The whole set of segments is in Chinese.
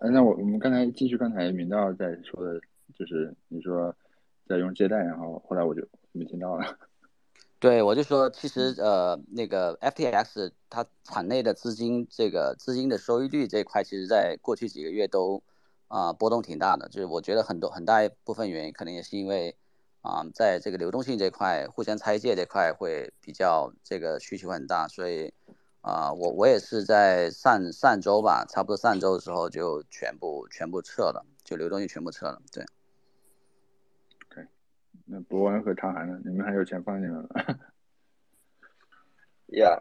我那我我们刚才继续刚才明道在说的，就是你说在用借贷，然后后来我就没听到了。对，我就说其实呃那个 FTX 它场内的资金这个资金的收益率这一块，其实在过去几个月都啊波动挺大的，就是我觉得很多很大一部分原因可能也是因为啊在这个流动性这块互相拆借这块会比较这个需求很大，所以。啊，我我也是在上上周吧，差不多上周的时候就全部全部撤了，就流动性全部撤了。对。对，那博文和长涵呢？你们还有钱放进来了？Yeah，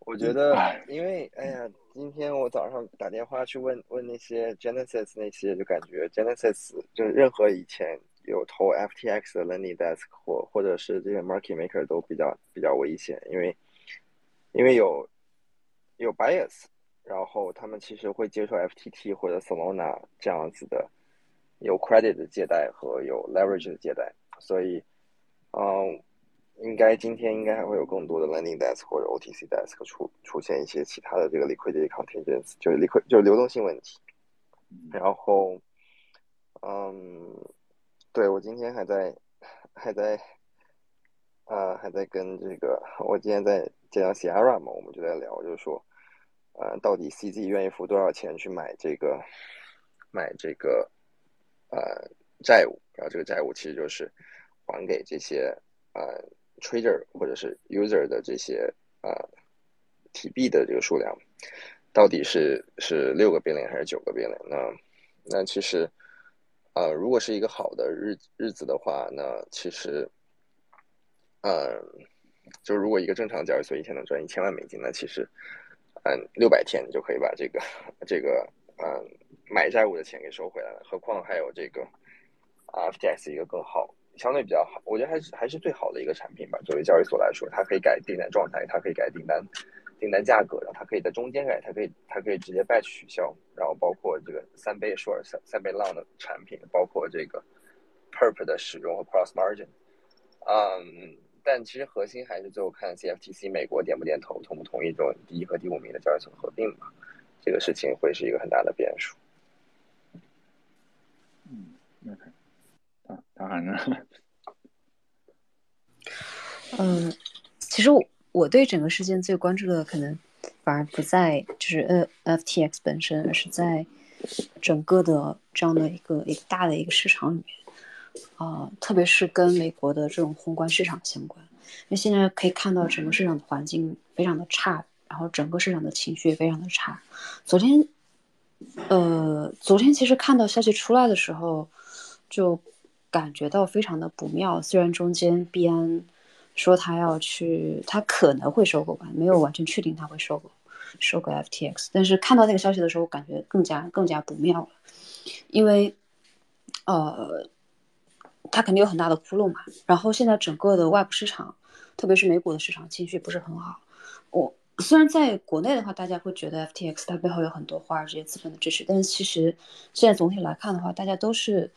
我觉得，因为哎呀，今天我早上打电话去问问那些 Genesis 那些，就感觉 Genesis 就是任何以前有投 FTX 的 Lending Desk 或或者是这些 Market Maker 都比较比较危险，因为。因为有有 bias，然后他们其实会接受 FTT 或者 Solana 这样子的有 credit 的借贷和有 leverage 的借贷，所以，嗯，应该今天应该还会有更多的 lending desk 或者 OTC desk 出出现一些其他的这个 liquidity contingents，就是 liquid 就是流动性问题。然后，嗯，对我今天还在还在。啊，还在跟这个，我今天在见到 Sierra 嘛，我们就在聊，就是说，呃，到底 CZ 愿意付多少钱去买这个，买这个，呃，债务，然后这个债务其实就是还给这些呃 trader 或者是 user 的这些呃体币的这个数量，到底是是六个变零还是九个变零那那其实，呃，如果是一个好的日日子的话，那其实。嗯，就是如果一个正常的交易所一天能赚一千万美金，那其实，嗯，六百天就可以把这个这个嗯买债务的钱给收回来了。何况还有这个 FTX 一个更好，相对比较好，我觉得还是还是最好的一个产品吧。作为交易所来说，它可以改订单状态，它可以改订单订单价格，然后它可以在中间改，它可以它可以直接 batch 取消，然后包括这个三倍 short 三三倍 long 的产品，包括这个 perp 的使用和 cross margin，嗯。但其实核心还是最后看 CFTC 美国点不点头，同不同意这种第一和第五名的交易所合并嘛？这个事情会是一个很大的变数。嗯，那看，啊，唐涵呢？嗯，其实我我对整个事件最关注的可能反而不在就是呃 FTX 本身，而是在整个的这样的一个一个大的一个市场里面。啊，特别是跟美国的这种宏观市场相关，因为现在可以看到整个市场的环境非常的差，然后整个市场的情绪也非常的差。昨天，呃，昨天其实看到消息出来的时候，就感觉到非常的不妙。虽然中间币安说他要去，他可能会收购吧，没有完全确定他会收购收购 FTX，但是看到那个消息的时候，感觉更加更加不妙了，因为，呃。它肯定有很大的窟窿嘛，然后现在整个的外部市场，特别是美股的市场情绪不是很好。我虽然在国内的话，大家会觉得 FTX 它背后有很多华尔街资本的支持，但是其实现在总体来看的话，大家都是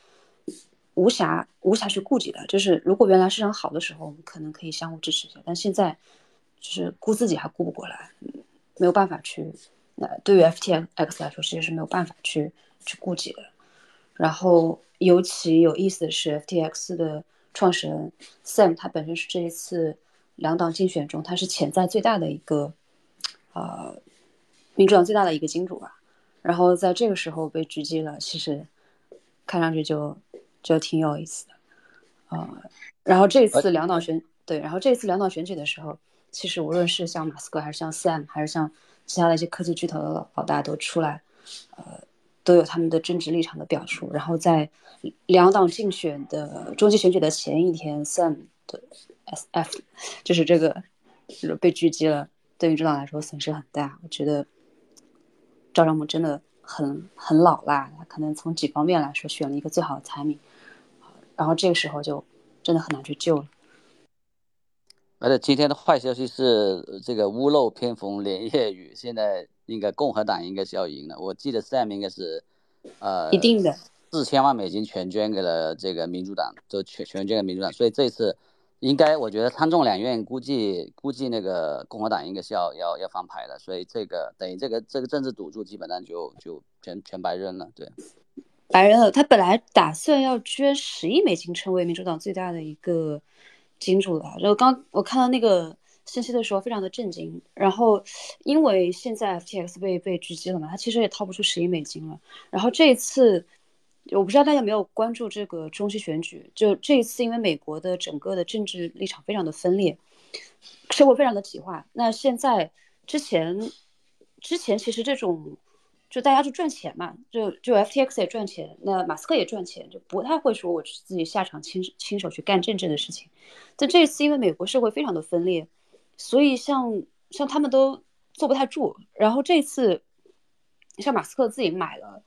无暇无暇去顾及的。就是如果原来市场好的时候，我们可能可以相互支持一下，但现在就是顾自己还顾不过来，没有办法去。那对于 FTX 来说，其实是没有办法去去顾及的。然后尤其有意思的是，FTX 的创始人 Sam，他本身是这一次两党竞选中，他是潜在最大的一个，呃，民主党最大的一个金主吧。然后在这个时候被狙击了，其实看上去就就挺有意思的，呃，然后这次两党选对，然后这次两党选举的时候，其实无论是像马斯克，还是像 Sam，还是像其他的一些科技巨头的老大都出来，呃。都有他们的政治立场的表述，然后在两党竞选的中期选举的前一天，Sam 的 SF 就是这个被狙击了，对于主党来说损失很大。我觉得赵章木真的很很老啦，他可能从几方面来说选了一个最好的财民，然后这个时候就真的很难去救了。而且今天的坏消息是，这个屋漏偏逢连夜雨，现在。应该共和党应该是要赢的，我记得 Sam 应该是，呃，一定的四千万美金全捐给了这个民主党，就全全捐给民主党，所以这次应该我觉得参众两院估计估计那个共和党应该是要要要翻牌的，所以这个等于这个这个政治赌注基本上就就全全白扔了。对，白扔了。他本来打算要捐十亿美金，成为民主党最大的一个金主的。然后刚我看到那个信息的时候，非常的震惊。然后因为现在 FTX 被被狙击了嘛，他其实也掏不出十亿美金了。然后这一次。我不知道大家有没有关注这个中期选举？就这一次，因为美国的整个的政治立场非常的分裂，社会非常的极化。那现在之前之前其实这种就大家就赚钱嘛，就就 FTX 也赚钱，那马斯克也赚钱，就不太会说我自己下场亲亲手去干政治的事情。但这一次，因为美国社会非常的分裂，所以像像他们都坐不太住。然后这次像马斯克自己买了，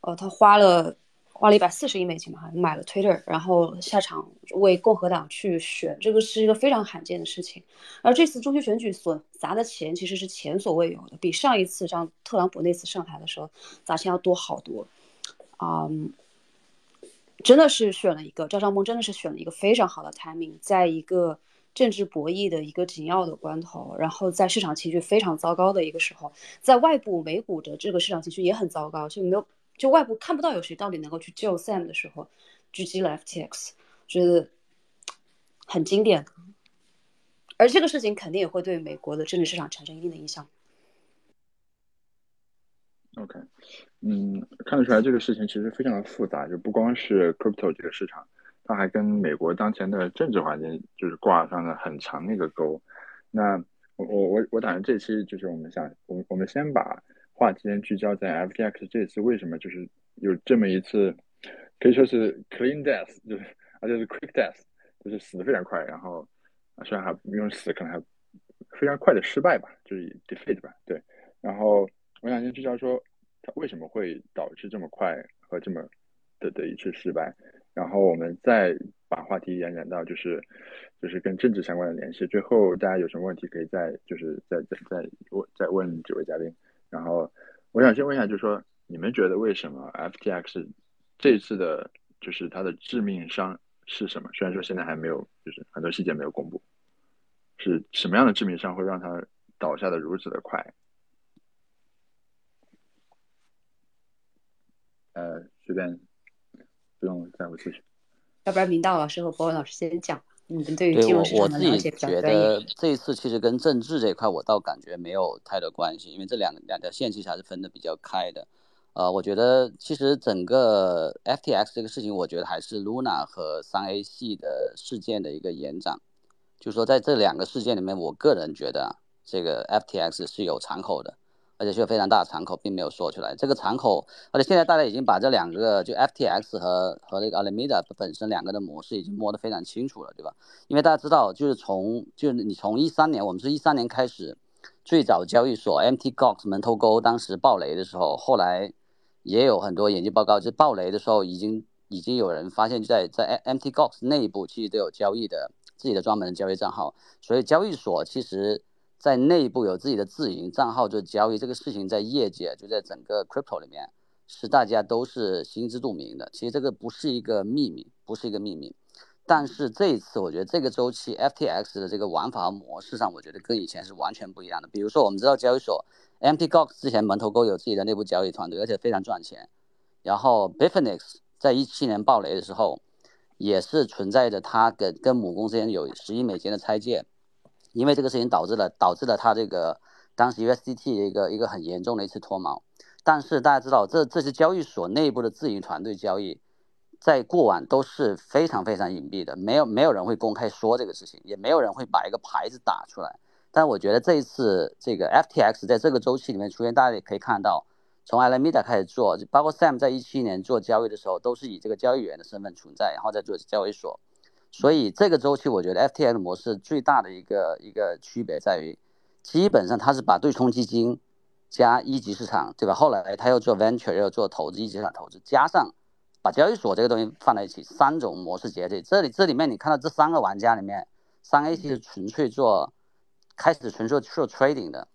呃，他花了。花了一百四十亿美金嘛，买了 Twitter，然后下场为共和党去选，这个是一个非常罕见的事情。而这次中期选举所砸的钱其实是前所未有的，比上一次像特朗普那次上台的时候砸钱要多好多。啊，真的是选了一个赵尚梦，真的是选了一个非常好的 timing，在一个政治博弈的一个紧要的关头，然后在市场情绪非常糟糕的一个时候，在外部美股的这个市场情绪也很糟糕，就没有。就外部看不到有谁到底能够去救 Sam 的时候，狙击了 FTX，觉得很经典。而这个事情肯定也会对美国的政治市场产生一定的影响。OK，嗯，看得出来这个事情其实非常的复杂，就不光是 crypto 这个市场，它还跟美国当前的政治环境就是挂上了很长的一个钩。那我我我我打算这期就是我们想，我我们先把。话题先聚焦在 FTX 这次为什么就是有这么一次，可以说是 clean death，就是而且是 quick death，就是死的非常快，然后虽然还用死可能还非常快的失败吧，就是 defeat 吧，对。然后我想先聚焦说它为什么会导致这么快和这么的的一次失败，然后我们再把话题延展到就是就是跟政治相关的联系。最后大家有什么问题可以再就是再再再问再问几位嘉宾。然后，我想先问一下，就是说，你们觉得为什么 FTX 这次的，就是它的致命伤是什么？虽然说现在还没有，就是很多细节没有公布，是什么样的致命伤会让它倒下的如此的快？呃，随便，不用在乎自己。要不然明道老师和博文老师先讲。你们，对我我自己觉得这一次其实跟政治这一块我倒感觉没有太多关系，因为这两两条线其实还是分的比较开的。呃，我觉得其实整个 FTX 这个事情，我觉得还是 Luna 和三 A 系的事件的一个延展。就是说在这两个事件里面，我个人觉得啊这个 FTX 是有敞口的。而且是有非常大的敞口，并没有说出来。这个敞口，而且现在大家已经把这两个，就 FTX 和和那个 Alameda 本身两个的模式已经摸得非常清楚了，对吧？因为大家知道，就是从就是你从一三年，我们是一三年开始，最早交易所 MT Gox 门头沟当时爆雷的时候，后来也有很多研究报告，就爆雷的时候已经已经有人发现，在在 MT Gox 内部其实都有交易的自己的专门的交易账号，所以交易所其实。在内部有自己的自营账号做交易，这个事情在业界就在整个 crypto 里面是大家都是心知肚明的。其实这个不是一个秘密，不是一个秘密。但是这一次，我觉得这个周期 FTX 的这个玩法和模式上，我觉得跟以前是完全不一样的。比如说，我们知道交易所 MT Gox 之前门头沟有自己的内部交易团队，而且非常赚钱。然后 Bifinex 在一七年暴雷的时候，也是存在着它跟跟母公司间有十亿美金的拆借。因为这个事情导致了导致了它这个当时 USDT 一个一个很严重的一次脱锚，但是大家知道这这些交易所内部的自营团队交易，在过往都是非常非常隐蔽的，没有没有人会公开说这个事情，也没有人会把一个牌子打出来。但我觉得这一次这个 FTX 在这个周期里面出现，大家也可以看到，从 Alameda 开始做，包括 Sam 在一七年做交易的时候，都是以这个交易员的身份存在，然后再做交易所。所以这个周期，我觉得 FTX 模式最大的一个一个区别在于，基本上它是把对冲基金加一级市场，对吧？后来它又做 venture，又做投资一级市场投资，加上把交易所这个东西放在一起，三种模式结合。这里这里面你看到这三个玩家里面，三 A 是纯粹做开始纯粹做 trading 的，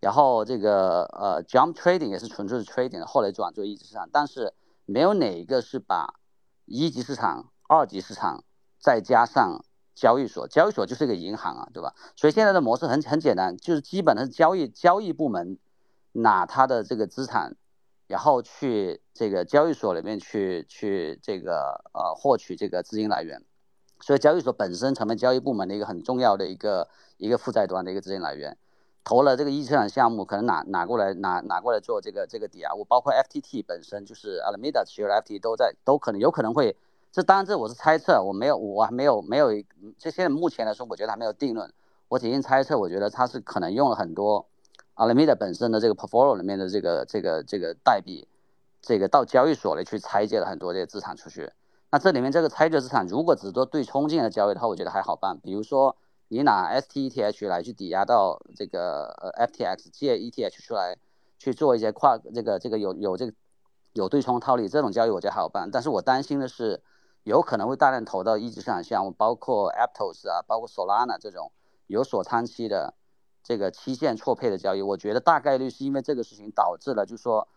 然后这个呃 jump trading 也是纯粹是 trading 的，后来转做一级市场，但是没有哪一个是把一级市场、二级市场。再加上交易所，交易所就是一个银行啊，对吧？所以现在的模式很很简单，就是基本的交易交易部门拿他的这个资产然后去这个交易所里面去去这个呃获取这个资金来源，所以交易所本身成为交易部门的一个很重要的一个一个负债端的一个资金来源。投了这个一级市场项目，可能拿拿过来拿拿过来做这个这个抵押物，包括 FTT 本身就是 Alameda 其实 FTT 都在都可能有可能会，这当然这我是猜测，我没有我还没有没有，这现在目前来说，我觉得还没有定论，我仅仅猜测，我觉得它是可能用了很多 Alameda 本身的这个 portfolio 里面的这个这个这个代币，这个到交易所里去拆借了很多这些资产出去，那这里面这个拆借资产如果只做对冲进的交易的话，我觉得还好办，比如说。你拿 STETH 来去抵押到这个呃 FTX 借 ETH 出来去做一些跨这个这个有有这个有对冲套利这种交易，我觉得还好办。但是我担心的是，有可能会大量投到一级市场项目，包括 Aptos 啊，包括 Solana 这种有锁仓期的这个期限错配的交易。我觉得大概率是因为这个事情导致了，就是说，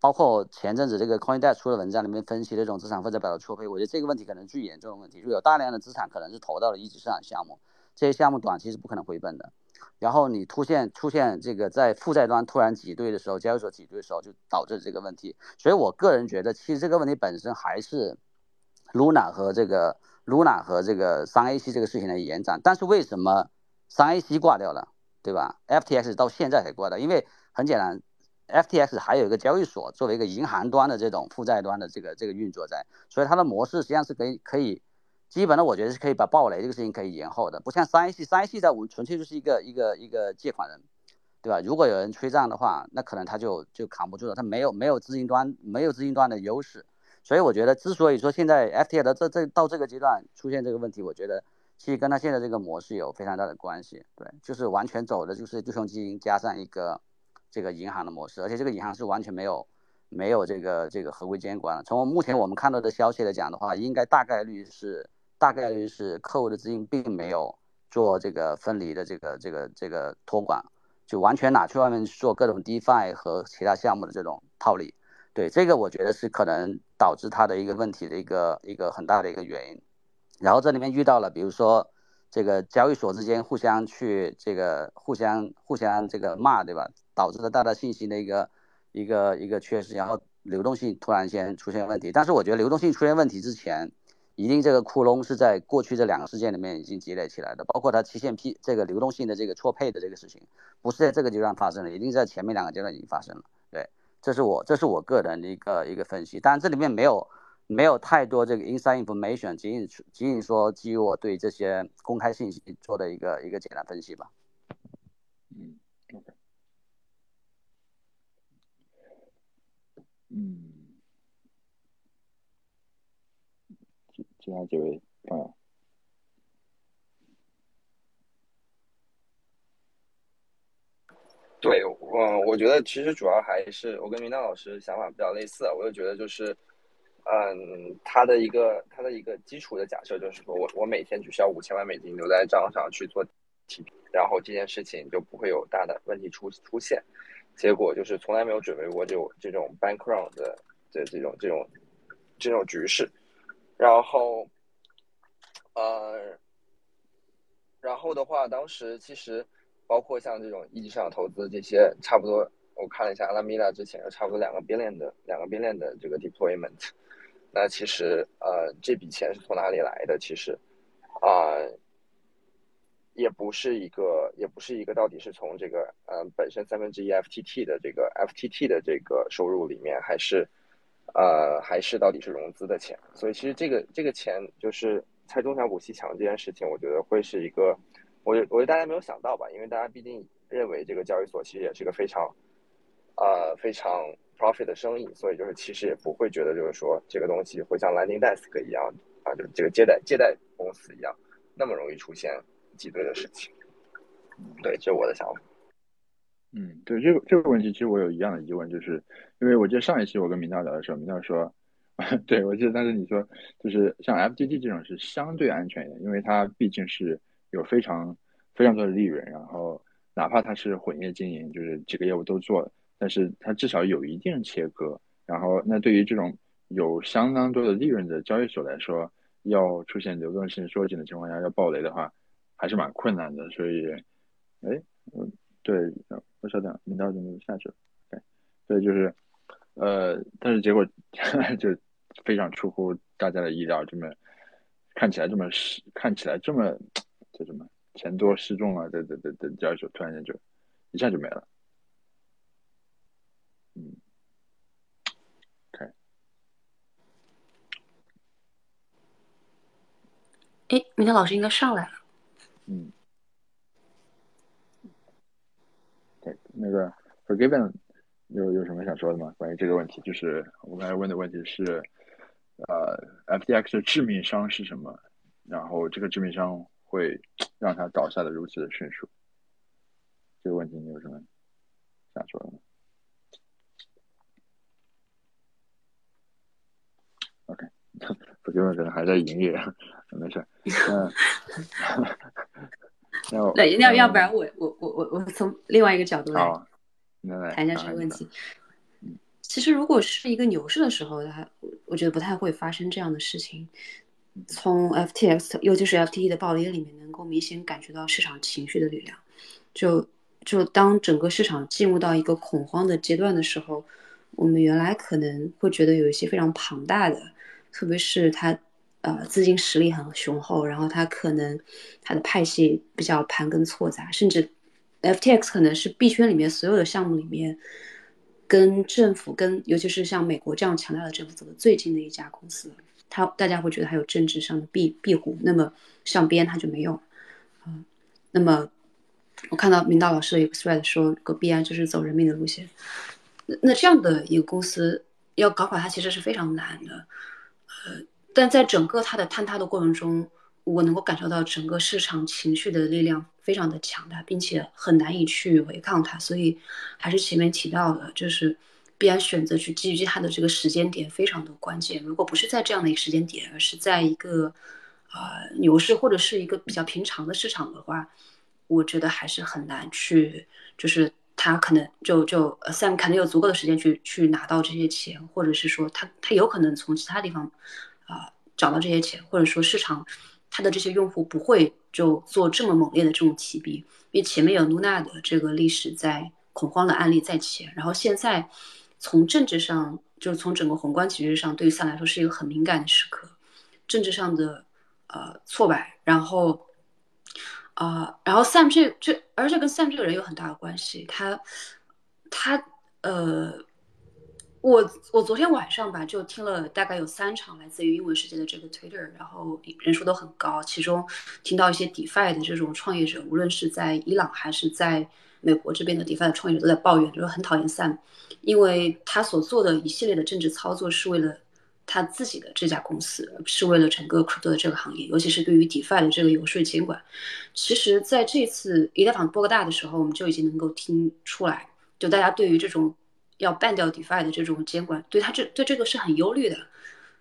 包括前阵子这个 CoinDesk 出的文章里面分析的这种资产负债表的错配，我觉得这个问题可能最严重的问题，就有大量的资产可能是投到了一级市场项目。这些项目短期是不可能回本的，然后你出现出现这个在负债端突然挤兑的时候，交易所挤兑的时候，就导致这个问题。所以我个人觉得，其实这个问题本身还是 Luna 和这个 Luna 和这个三 AC 这个事情的延展。但是为什么三 AC 挂掉了，对吧？FTX 到现在才挂掉，因为很简单，FTX 还有一个交易所作为一个银行端的这种负债端的这个这个运作在，所以它的模式实际上是可以可以。基本的，我觉得是可以把暴雷这个事情可以延后的，不像三 A 系，三 A 系在我们纯粹就是一个一个一个借款人，对吧？如果有人催账的话，那可能他就就扛不住了，他没有没有资金端没有资金端的优势，所以我觉得之所以说现在 FTX 的这这到这个阶段出现这个问题，我觉得其实跟他现在这个模式有非常大的关系，对，就是完全走的就是对冲基金加上一个这个银行的模式，而且这个银行是完全没有没有这个这个合规监管。从目前我们看到的消息来讲的话，应该大概率是。大概率是客户的资金并没有做这个分离的这个这个这个托管，就完全拿去外面做各种 DeFi 和其他项目的这种套利。对这个，我觉得是可能导致它的一个问题的一个一个很大的一个原因。然后这里面遇到了，比如说这个交易所之间互相去这个互相互相这个骂，对吧？导致了大家信息的一个一个一个缺失，然后流动性突然间出现问题。但是我觉得流动性出现问题之前。一定这个窟窿是在过去这两个事件里面已经积累起来的，包括它期限批这个流动性的这个错配的这个事情，不是在这个阶段发生的，一定在前面两个阶段已经发生了。这是我这是我个人的一个一个分析，当然这里面没有没有太多这个 inside information，仅仅仅仅说基于我对这些公开信息做的一个一个简单分析吧。嗯嗯。其他几位朋友，对，嗯，我觉得其实主要还是我跟明道老师想法比较类似，我就觉得就是，嗯，他的一个他的一个基础的假设就是说我我每天只需要五千万美金留在账上去做提，然后这件事情就不会有大的问题出出现，结果就是从来没有准备过这种这种 bank run 的这这种这种这种局势。然后，呃，然后的话，当时其实包括像这种一级市场投资这些，差不多我看了一下阿拉米拉之前有差不多两个 billion 的两个 billion 的这个 deployment，那其实呃这笔钱是从哪里来的？其实啊，也不是一个也不是一个到底是从这个呃本身三分之一 FTT 的这个 FTT 的这个收入里面，还是。呃，还是到底是融资的钱，所以其实这个这个钱就是猜中小股息强这件事情，我觉得会是一个，我我觉得大家没有想到吧，因为大家毕竟认为这个交易所其实也是个非常，呃非常 profit 的生意，所以就是其实也不会觉得就是说这个东西会像 Lending Desk 一样啊，就是这个借贷借贷公司一样那么容易出现挤兑的事情。对，这是我的想法。嗯，对这个这个问题，其实我有一样的疑问，就是因为我记得上一期我跟明道聊的时候，明道说，对我记得当时你说，就是像 FTT 这种是相对安全的，因为它毕竟是有非常非常多的利润，然后哪怕它是混业经营，就是几个业务都做，但是它至少有一定切割。然后那对于这种有相当多的利润的交易所来说，要出现流动性缩紧的情况下要暴雷的话，还是蛮困难的。所以，哎，嗯，对。稍等，领导怎么下去了？对，所以就是，呃，但是结果 就非常出乎大家的意料，这么看起来这么失，看起来这么这什么钱多势重啊，的的的的交易所突然间就一下就没了。嗯，OK，哎，明天老师应该上来了。嗯，对，那个 Forgiven 有有什么想说的吗？关于这个问题，就是我刚才问的问题是，呃，FTX 的致命伤是什么？然后这个致命伤会让他倒下的如此的迅速。这个问题你有什么想说的吗？OK，不对，可能还在营业，没事。嗯，那要要不然我我我我我从另外一个角度来谈一下这个问题。其实如果是一个牛市的时候，它我觉得不太会发生这样的事情。从 FTX，尤其是 FTE 的暴跌里面，能够明显感觉到市场情绪的力量。就就当整个市场进入到一个恐慌的阶段的时候，我们原来可能会觉得有一些非常庞大的。特别是它，呃，资金实力很雄厚，然后它可能它的派系比较盘根错杂，甚至 FTX 可能是币圈里面所有的项目里面，跟政府跟尤其是像美国这样强大的政府走的最近的一家公司，它大家会觉得他有政治上的庇庇护，那么上边他就没有，嗯，那么我看到明道老师有个 thread 说，个币安就是走人民的路线，那那这样的一个公司要搞垮它其实是非常难的。呃，但在整个它的坍塌的过程中，我能够感受到整个市场情绪的力量非常的强大，并且很难以去违抗它。所以，还是前面提到的，就是必然选择去基于它的这个时间点非常的关键。如果不是在这样的一个时间点，而是在一个呃牛市或者是一个比较平常的市场的话，我觉得还是很难去，就是他可能就就 Sam 可能有足够的时间去去拿到这些钱，或者是说他他有可能从其他地方。啊，找到这些钱，或者说市场，他的这些用户不会就做这么猛烈的这种提币，因为前面有 Luna 的这个历史在恐慌的案例在前，然后现在从政治上，就是从整个宏观情绪上，对于 Sam 来说是一个很敏感的时刻，政治上的呃挫败，然后啊，然后 Sam 这这，而且跟 Sam 这个人有很大的关系，他他呃。我我昨天晚上吧，就听了大概有三场来自于英文世界的这个 Twitter，然后人数都很高。其中听到一些 DeFi 的这种创业者，无论是在伊朗还是在美国这边的 DeFi 的创业者都在抱怨，就是很讨厌 Sam，因为他所做的一系列的政治操作是为了他自己的这家公司，是为了整个 Crypto 的这个行业，尤其是对于 DeFi 的这个游说监管。其实，在这次以太坊波个大的时候，我们就已经能够听出来，就大家对于这种。要办掉 DeFi 的这种监管，对他这对这个是很忧虑的，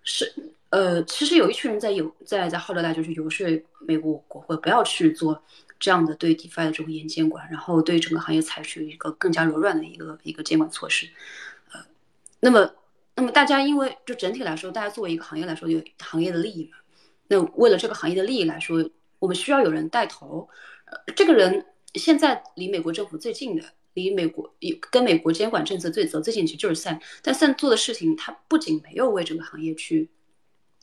是呃，其实有一群人在有在在号召大家去游说美国国会不要去做这样的对 DeFi 的这种严监管，然后对整个行业采取一个更加柔软的一个一个监管措施，呃，那么那么大家因为就整体来说，大家作为一个行业来说有行业的利益嘛，那为了这个行业的利益来说，我们需要有人带头，呃，这个人现在离美国政府最近的。离美国跟美国监管政策最走最近，其实就是 Sam。但 Sam 做的事情，他不仅没有为整个行业去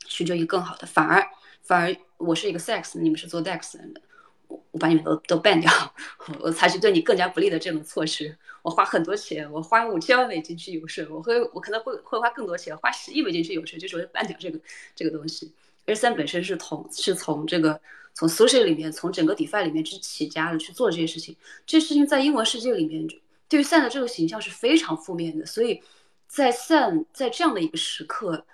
寻求一个更好的，反而反而我是一个 Sex，你们是做 Dex 的，我把你们都都办掉，我采取对你更加不利的这种措施。我花很多钱，我花五千万美金去游说，我会我可能会会花更多钱，花十亿美金去游说，就是为 ban 掉这个这个东西。而 Sam 本身是从是从这个。从 social 里面，从整个 defi 里面去起家的去做这些事情，这些事情在英文世界里面，对于 Sam 的这个形象是非常负面的。所以，在 Sam 在这样的一个时刻，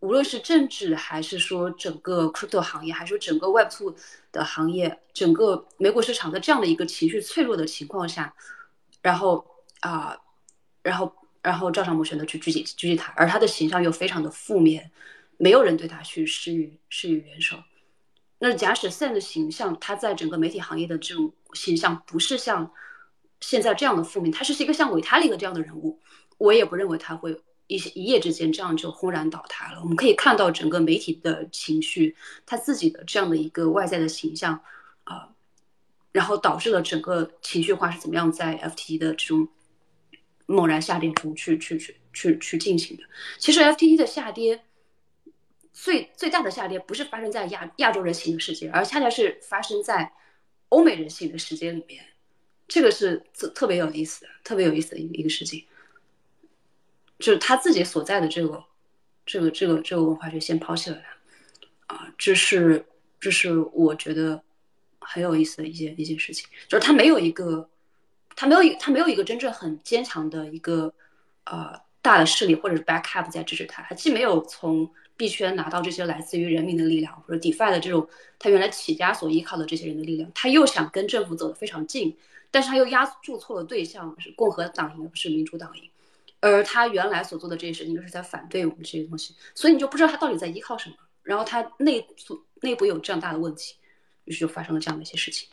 无论是政治还是说整个 crypto 行业，还是说整个 Web2 的行业，整个美股市场在这样的一个情绪脆弱的情况下，然后啊，然后然后赵尚谋选择去狙击狙击他，而他的形象又非常的负面，没有人对他去施予施予援手。那假使 Sam 的形象，他在整个媒体行业的这种形象不是像现在这样的负面，他是一个像维塔利的这样的人物，我也不认为他会一一夜之间这样就轰然倒塌了。我们可以看到整个媒体的情绪，他自己的这样的一个外在的形象啊，然后导致了整个情绪化是怎么样在 FT 的这种猛然下跌中去去去去去进行的。其实 FTT 的下跌最最大的下跌不是发生在亚亚洲人行的世界，而恰恰是发生在欧美人行的世界里面。这个是特特别有意思的，特别有意思的一个一个事情，就是他自己所在的这个这个这个这个文化就先抛弃了他啊，这是这是我觉得很有意思的一件一件事情，就是他没有一个他没有一他没有一个真正很坚强的一个呃大的势力或者是 backup 在支持他，他既没有从币圈拿到这些来自于人民的力量或者 DeFi 的这种他原来起家所依靠的这些人的力量，他又想跟政府走得非常近。但是他又压住错了对象，是共和党赢，不是民主党赢。而他原来所做的这些事情，就是在反对我们这些东西，所以你就不知道他到底在依靠什么。然后他内组内部有这样大的问题，于是就发生了这样的一些事情。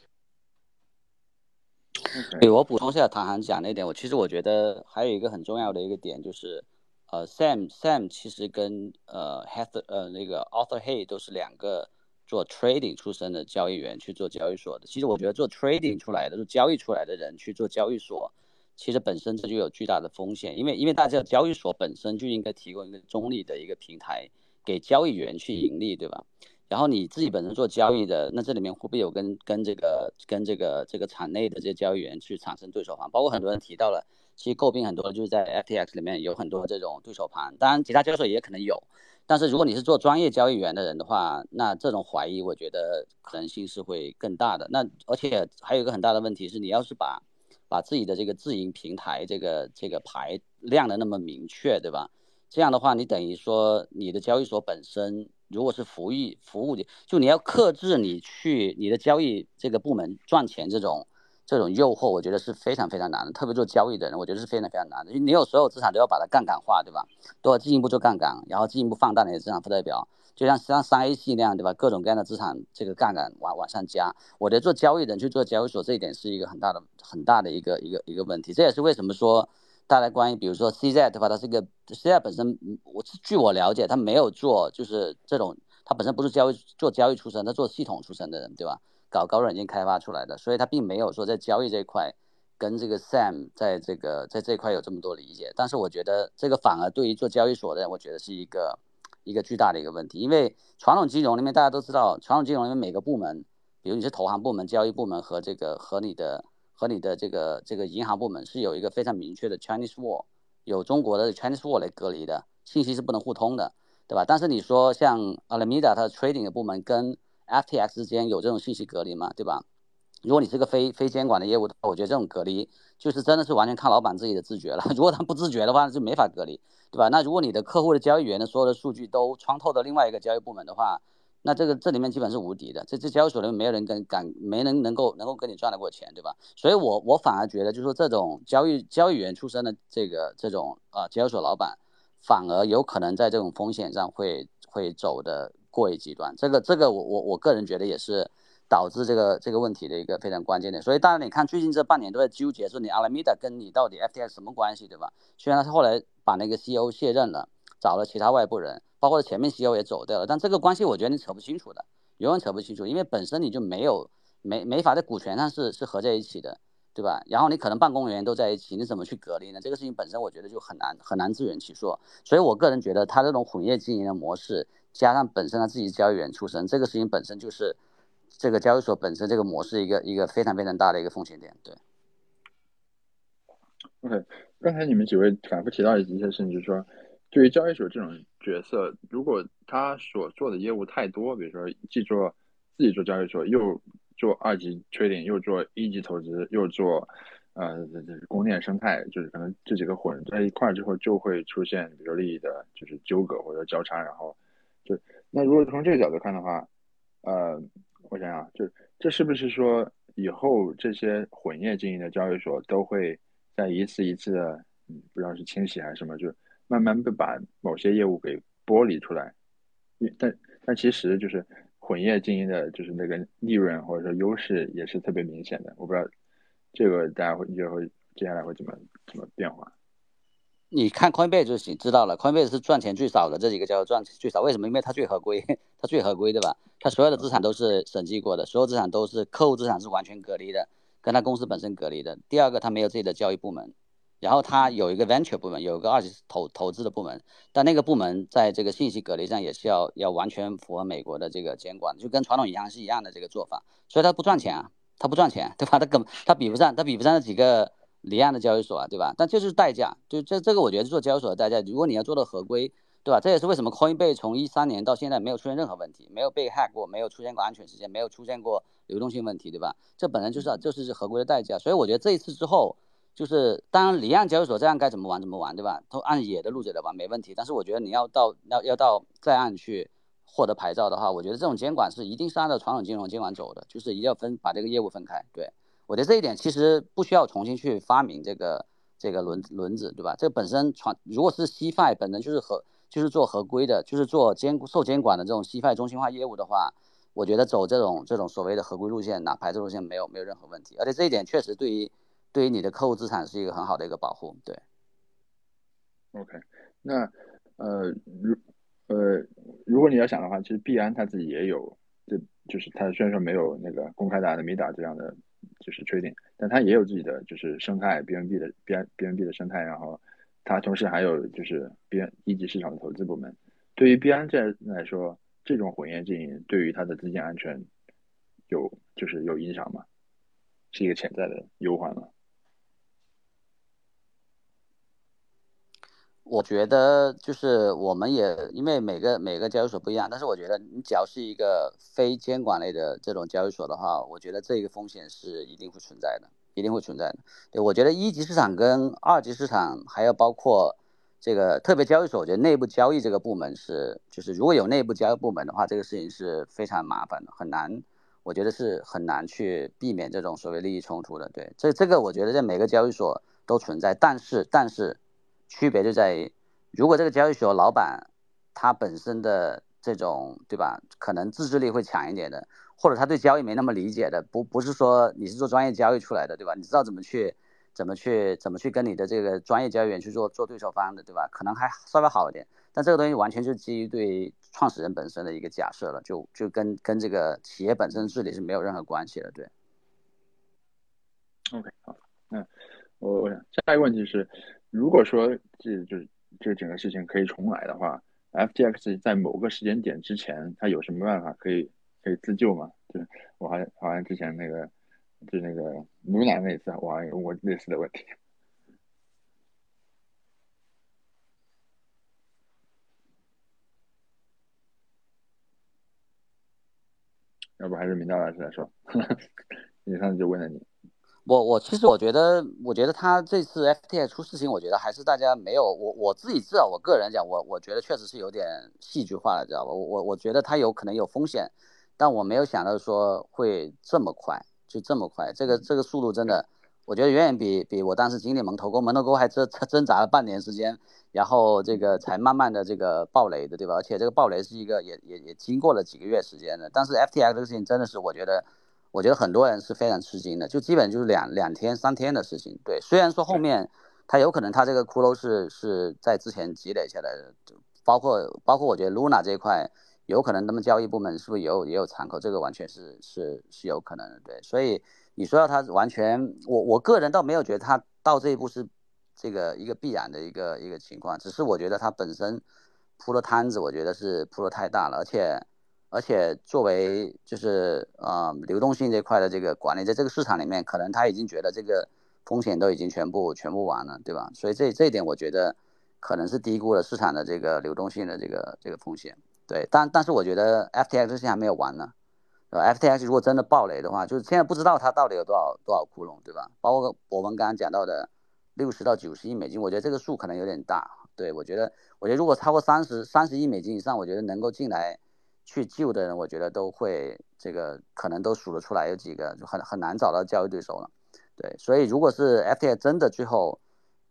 对我补充一下唐涵讲那点，我其实我觉得还有一个很重要的一个点就是，呃，Sam Sam 其实跟呃 Heather 呃那个 Arthur Hay 都是两个。做 trading 出身的交易员去做交易所的，其实我觉得做 trading 出来的，做交易出来的人去做交易所，其实本身这就有巨大的风险，因为因为大家交易所本身就应该提供一个中立的一个平台给交易员去盈利，对吧？然后你自己本身做交易的，那这里面会不会有跟跟这个跟这个这个场内的这些交易员去产生对手盘？包括很多人提到了，其实诟病很多就是在 FTX 里面有很多这种对手盘，当然其他交易所也可能有。但是如果你是做专业交易员的人的话，那这种怀疑我觉得可能性是会更大的。那而且还有一个很大的问题是，你要是把把自己的这个自营平台这个这个牌亮的那么明确，对吧？这样的话，你等于说你的交易所本身如果是服务服务的，就你要克制你去你的交易这个部门赚钱这种。这种诱惑，我觉得是非常非常难的，特别做交易的人，我觉得是非常非常难的。你有所有资产都要把它杠杆化，对吧？都要进一步做杠杆，然后进一步放大你的资产负债表，就像像三 A 系那样，对吧？各种各样的资产这个杠杆往往上加。我觉得做交易人去做交易所这一点是一个很大的很大的一个一个一个问题。这也是为什么说大家关于比如说 CZ 对吧？它是一个 CZ 本身，我据我了解，他没有做就是这种，他本身不是交易做交易出身，他做系统出身的人，对吧？搞高软件开发出来的，所以他并没有说在交易这一块跟这个 Sam 在这个在这一块有这么多理解。但是我觉得这个反而对于做交易所的，我觉得是一个一个巨大的一个问题。因为传统金融里面大家都知道，传统金融里面每个部门，比如你是投行部门、交易部门和这个和你的和你的这个这个银行部门是有一个非常明确的 Chinese Wall，有中国的 Chinese Wall 来隔离的，信息是不能互通的，对吧？但是你说像 Alameda 它 Trading 的部门跟 FTX 之间有这种信息隔离吗？对吧？如果你是个非非监管的业务，我觉得这种隔离就是真的是完全看老板自己的自觉了。如果他不自觉的话，就没法隔离，对吧？那如果你的客户的交易员的所有的数据都穿透到另外一个交易部门的话，那这个这里面基本是无敌的。这这交易所里面没有人跟敢没人能够能够跟你赚得过钱，对吧？所以我我反而觉得，就是说这种交易交易员出身的这个这种啊交易所老板，反而有可能在这种风险上会会走的。过于极端，这个这个我我我个人觉得也是导致这个这个问题的一个非常关键的。所以大家你看最近这半年都在纠结说你阿拉米达跟你到底 FTX 什么关系，对吧？虽然他后来把那个 CEO 卸任了，找了其他外部人，包括前面 CEO 也走掉了，但这个关系我觉得你扯不清楚的，永远扯不清楚，因为本身你就没有没没法在股权上是是合在一起的，对吧？然后你可能办公人员都在一起，你怎么去隔离呢？这个事情本身我觉得就很难很难自圆其说。所以我个人觉得他这种混业经营的模式。加上本身他自己交易员出身，这个事情本身就是这个交易所本身这个模式一个一个非常非常大的一个风险点。对。OK，刚才你们几位反复提到一些事情，就是说，对于交易所这种角色，如果他所做的业务太多，比如说既做自己做交易所，又做二级 trading，又做一级投资，又做呃这这供链生态，就是可能这几个混在一块之后，就会出现比如利益的就是纠葛或者交叉，然后。就那如果从这个角度看的话，呃，我想想，就这是不是说以后这些混业经营的交易所都会在一次一次的，嗯，不知道是清洗还是什么，就慢慢的把某些业务给剥离出来？但但其实就是混业经营的，就是那个利润或者说优势也是特别明显的。我不知道这个大家会以后接下来会怎么怎么变化？你看 Coinbase 就行，知道了。Coinbase 是赚钱最少的这几个叫赚最少，为什么？因为它最合规，它最合规，对吧？它所有的资产都是审计过的，所有资产都是客户资产是完全隔离的，跟它公司本身隔离的。第二个，它没有自己的交易部门，然后它有一个 venture 部门，有一个二级投投资的部门，但那个部门在这个信息隔离上也是要要完全符合美国的这个监管，就跟传统银行是一样的这个做法，所以它不赚钱啊，它不赚钱，对吧？它根它比不上，它比不上那几个离岸的交易所啊，对吧？但这就是代价，就这这个我觉得做交易所的代价，如果你要做到合规，对吧？这也是为什么 Coinbase 从一三年到现在没有出现任何问题，没有被 hack 过，没有出现过安全事件，没有出现过流动性问题，对吧？这本身就是就是合规的代价，所以我觉得这一次之后。就是当然，离岸交易所这样该怎么玩怎么玩，对吧？都按野的路子来玩没问题。但是我觉得你要到要要到在岸去获得牌照的话，我觉得这种监管是一定是按照传统金融监管走的，就是一定要分把这个业务分开。对我觉得这一点其实不需要重新去发明这个这个轮轮子，对吧？这本身传如果是 CFI 本身就是合就是做合规的，就是做监受监管的这种 CFI 中心化业务的话，我觉得走这种这种所谓的合规路线哪牌照路线没有没有任何问题。而且这一点确实对于。对于你的客户资产是一个很好的一个保护，对。OK，那呃，如呃，如果你要想的话，其实币安他自己也有，这就是他虽然说没有那个公开的阿米达这样的就是 trading，但他也有自己的就是生态 BNB 的 B BNB 的生态，然后他同时还有就是 B 一级市场的投资部门。对于 Bn 这来说，这种混业经营对于它的资金安全有就是有影响吗？是一个潜在的忧患吗？我觉得就是我们也因为每个每个交易所不一样，但是我觉得你只要是一个非监管类的这种交易所的话，我觉得这个风险是一定会存在的，一定会存在的。对我觉得一级市场跟二级市场还要包括这个特别交易所，我觉得内部交易这个部门是就是如果有内部交易部门的话，这个事情是非常麻烦的，很难，我觉得是很难去避免这种所谓利益冲突的。对，这这个我觉得在每个交易所都存在，但是但是。区别就在于，如果这个交易所老板他本身的这种对吧，可能自制力会强一点的，或者他对交易没那么理解的，不不是说你是做专业交易出来的对吧？你知道怎么去怎么去怎么去跟你的这个专业交易员去做做对手方的对吧？可能还稍微好一点，但这个东西完全就基于对创始人本身的一个假设了，就就跟跟这个企业本身治理是没有任何关系的，对。OK，好，那我我想下一个问题是。如果说这就是这整个事情可以重来的话，FTX 在某个时间点之前，它有什么办法可以可以自救吗？就是我还好像之前那个就那个 Luna 那次，我好像问过类似的问题。要不还是明道老师来说，你上次就问了你。我我其实我觉得，我觉得他这次 FTX 出事情，我觉得还是大家没有我我自己至少，我个人讲，我我觉得确实是有点戏剧化了，知道吧？我我我觉得他有可能有风险，但我没有想到说会这么快，就这么快，这个这个速度真的，我觉得远远比比我当时经历门头沟，门头沟还挣挣扎了半年时间，然后这个才慢慢的这个暴雷的，对吧？而且这个暴雷是一个也也也经过了几个月时间的，但是 FTX 这个事情真的是我觉得。我觉得很多人是非常吃惊的，就基本就是两两天三天的事情。对，虽然说后面他有可能他这个骷髅是是在之前积累下来的，包括包括我觉得 Luna 这一块有可能他们交易部门是不是也有也有敞口，这个完全是是是有可能的。对，所以你说要它完全，我我个人倒没有觉得他到这一步是这个一个必然的一个一个情况，只是我觉得他本身铺的摊子，我觉得是铺的太大了，而且。而且作为就是呃流动性这块的这个管理，在这个市场里面，可能他已经觉得这个风险都已经全部全部完了，对吧？所以这这一点我觉得可能是低估了市场的这个流动性的这个这个风险。对，但但是我觉得 FTX 现在还没有完呢，对？FTX 如果真的暴雷的话，就是现在不知道它到底有多少多少窟窿，对吧？包括我们刚刚讲到的六十到九十亿美金，我觉得这个数可能有点大。对我觉得，我觉得如果超过三十三十亿美金以上，我觉得能够进来。去救的人，我觉得都会这个可能都数得出来有几个，就很很难找到交易对手了。对，所以如果是 FTX 真的最后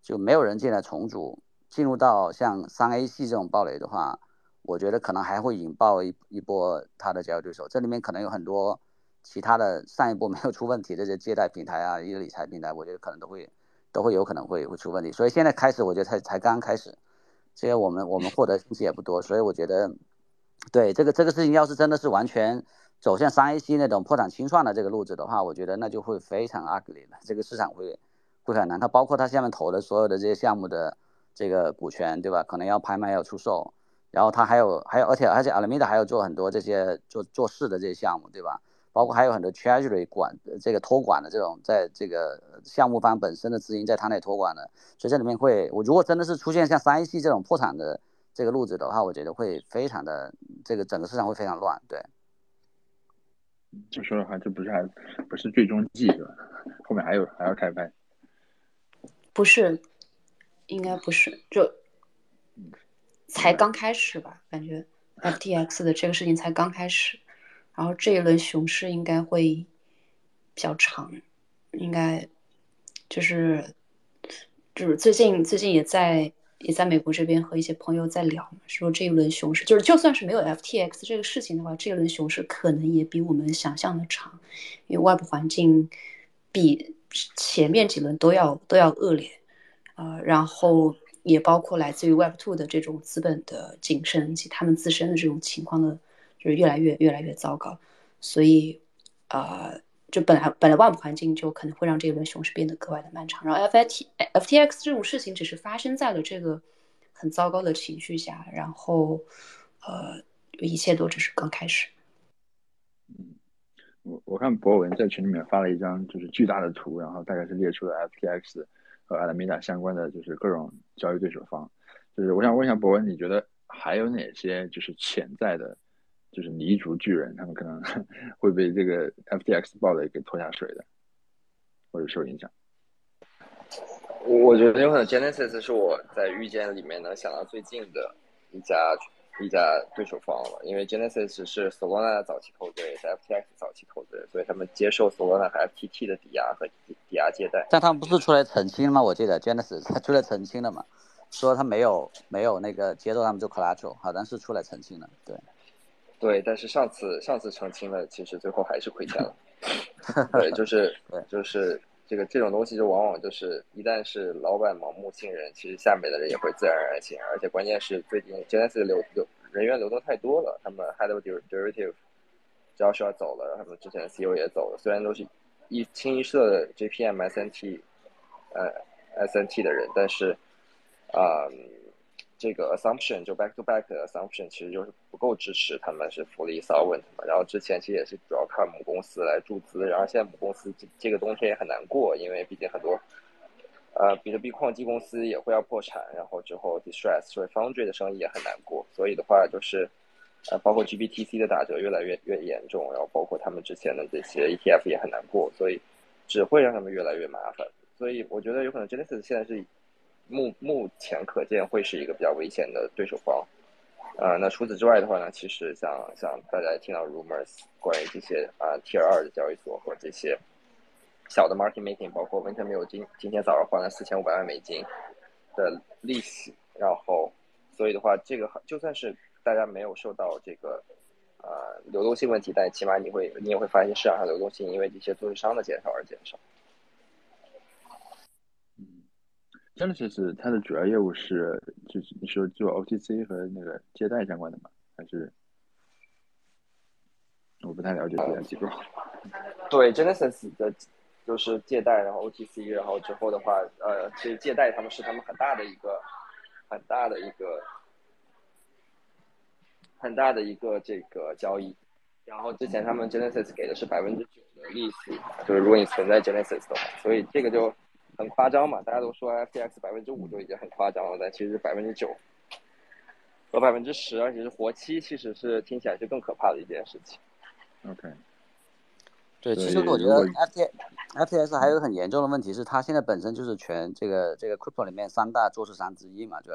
就没有人进来重组，进入到像三 A 系这种暴雷的话，我觉得可能还会引爆一一波他的交易对手。这里面可能有很多其他的上一波没有出问题的这些借贷平台啊，一个理财平台，我觉得可能都会都会有可能会会出问题。所以现在开始，我觉得才才刚开始，这些我们我们获得信息也不多，所以我觉得。对这个这个事情，要是真的是完全走向三 A C 那种破产清算的这个路子的话，我觉得那就会非常 ugly 了。这个市场会会很难。它包括它下面投的所有的这些项目的这个股权，对吧？可能要拍卖要出售，然后它还有还有，而且而且 Alameda 还有做很多这些做做事的这些项目，对吧？包括还有很多 Treasury 管这个托管的这种，在这个项目方本身的资金在他那托管的，所以这里面会，我如果真的是出现像三 A 系这种破产的这个路子的话，我觉得会非常的这个整个市场会非常乱，对。就说的话，这不是还不是最终季是吧？后面还有还要开拍？不是，应该不是，就才刚开始吧？感觉 FTX 的这个事情才刚开始，然后这一轮熊市应该会比较长，应该就是就是最近最近也在。也在美国这边和一些朋友在聊，说这一轮熊市就是就算是没有 FTX 这个事情的话，这一轮熊市可能也比我们想象的长，因为外部环境比前面几轮都要都要恶劣，呃，然后也包括来自于 Web Two 的这种资本的谨慎以及他们自身的这种情况的，就是越来越越来越糟糕，所以，呃。就本来本来外部环境就可能会让这一轮熊市变得格外的漫长，然后 F I T F T X 这种事情只是发生在了这个很糟糕的情绪下，然后呃一切都只是刚开始。嗯，我我看博文在群里面发了一张就是巨大的图，然后大概是列出了 F T X 和 Alameda 相关的就是各种交易对手方，就是我想问一下博文，你觉得还有哪些就是潜在的？就是泥足巨人，他们可能 会被这个 FTX 爆雷给拖下水的，或者受影响。我觉得有可能 Genesis 是我在遇见里面能想到最近的一家一家对手方了，因为 Genesis 是 Solana 的早期投资人，也是 FTX 早期投资人，所以他们接受 Solana 和 FTT 的抵押和抵押借贷。但他们不是出来澄清吗？我记得 Genesis 他出来澄清了嘛，说他没有没有那个接受他们做 collateral，好像是出来澄清了，对。对，但是上次上次澄清了，其实最后还是亏钱了。对，就是 就是这个这种东西，就往往就是一旦是老板盲目信任，其实下面的人也会自然而然信任。而且关键是最近 Genesis 流流人员流动太多了，他们 Head of Derivative Joshua 走了，他们之前的 CEO 也走了。虽然都是一清一色的 JPM SNT 呃 SNT 的人，但是啊。这个 assumption 就 back to back 的 assumption 其实就是不够支持他们是 fully solvent 嘛。然后之前其实也是主要靠母公司来注资，然后现在母公司这这个冬天也很难过，因为毕竟很多呃比特币矿机公司也会要破产，然后之后 distress 所以 foundry 的生意也很难过。所以的话就是呃包括 GBTC 的打折越来越越严重，然后包括他们之前的这些 ETF 也很难过，所以只会让他们越来越麻烦。所以我觉得有可能 Genesis 现在是。目目前可见会是一个比较危险的对手方，呃，那除此之外的话呢，其实像像大家听到 rumors 关于这些啊 Tier 二的交易所和这些小的 market making，包括 Wintermute 今今天早上还了四千五百万美金的利息，然后所以的话，这个就算是大家没有受到这个呃流动性问题，但起码你会你也会发现市场上流动性因为这些做市商的减少而减少。Genesis 它的主要业务是，就是你说做 OTC 和那个借贷相关的吗？还是我不太了解这家机构。对，Genesis 的就是借贷，然后 OTC，然后之后的话，呃，其实借贷他们是他们很大的一个很大的一个很大的一个这个交易。然后之前他们 Genesis 给的是百分之九的利息，就是如果你存在 Genesis 的话，所以这个就。很夸张嘛？大家都说 FTX 百分之五就已经很夸张了，但其实百分之九和百分之十，而且是活期，其实是听起来是更可怕的一件事情。OK，对，其实我觉得 FT FTX 还有个很严重的问题是，它现在本身就是全这个这个 Crypto 里面三大做市商之一嘛，就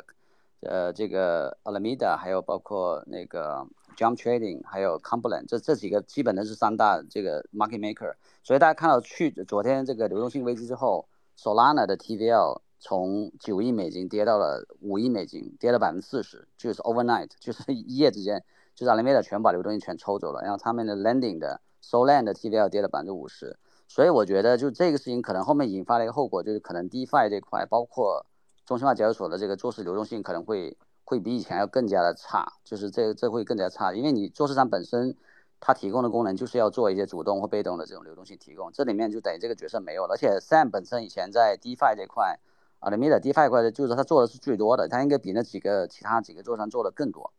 呃这个 Alameda，还有包括那个 Jump Trading，还有 Cumberland，这这几个基本的是三大这个 Market Maker。所以大家看到去昨天这个流动性危机之后。Solana 的 TVL 从九亿美金跌到了五亿美金，跌了百分之四十，就是 overnight，就是一夜之间，就是 Alameda 全把流动性全抽走了。然后他们的 Lending 的 Solana 的 TVL 跌了百分之五十，所以我觉得就这个事情可能后面引发了一个后果，就是可能 DeFi 这块，包括中心化交易所的这个做市流动性可能会会比以前要更加的差，就是这这会更加差，因为你做市场本身它提供的功能就是要做一些主动或被动的这种流动性提供，这里面就等于这个角色没有了。而且 Sam 本身以前在 DeFi 这块啊 l e m i a DeFi 块，就是他做的是最多的，他应该比那几个其他几个做商做的更多。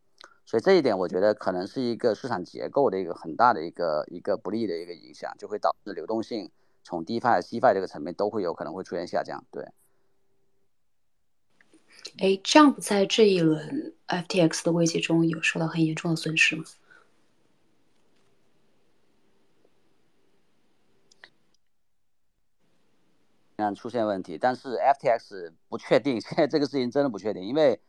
所以这一点我觉得可能是一个市场结构的一个很大的一个一个不利的一个影响，就会导致流动性从 DeFi、Cfi 这个层面都会有可能会出现下降。对。哎，Jump 在这一轮 FTX 的危机中有受到很严重的损失吗？出现问题，但是 FTX 不确定，现在这个事情真的不确定，因为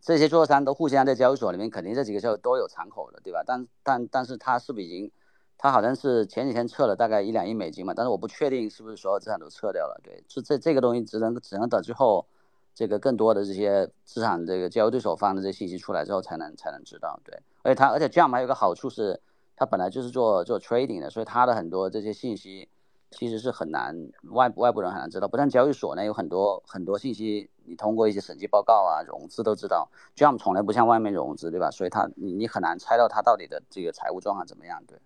这些做商都互相在交易所里面，肯定这几个交易都有敞口的，对吧？但但但是他是不是已经，他好像是前几天撤了大概一两亿美金嘛，但是我不确定是不是所有资产都撤掉了，对，这这这个东西只能只能等最后。这个更多的这些资产，这个交易对手方的这些信息出来之后，才能才能知道。对，而且它，而且 Jump 还有个好处是，它本来就是做做 trading 的，所以它的很多这些信息其实是很难外外部人很难知道。不像交易所呢，有很多很多信息，你通过一些审计报告啊、融资都知道。Jump 从来不向外面融资，对吧？所以它你你很难猜到它到底的这个财务状况怎么样。对。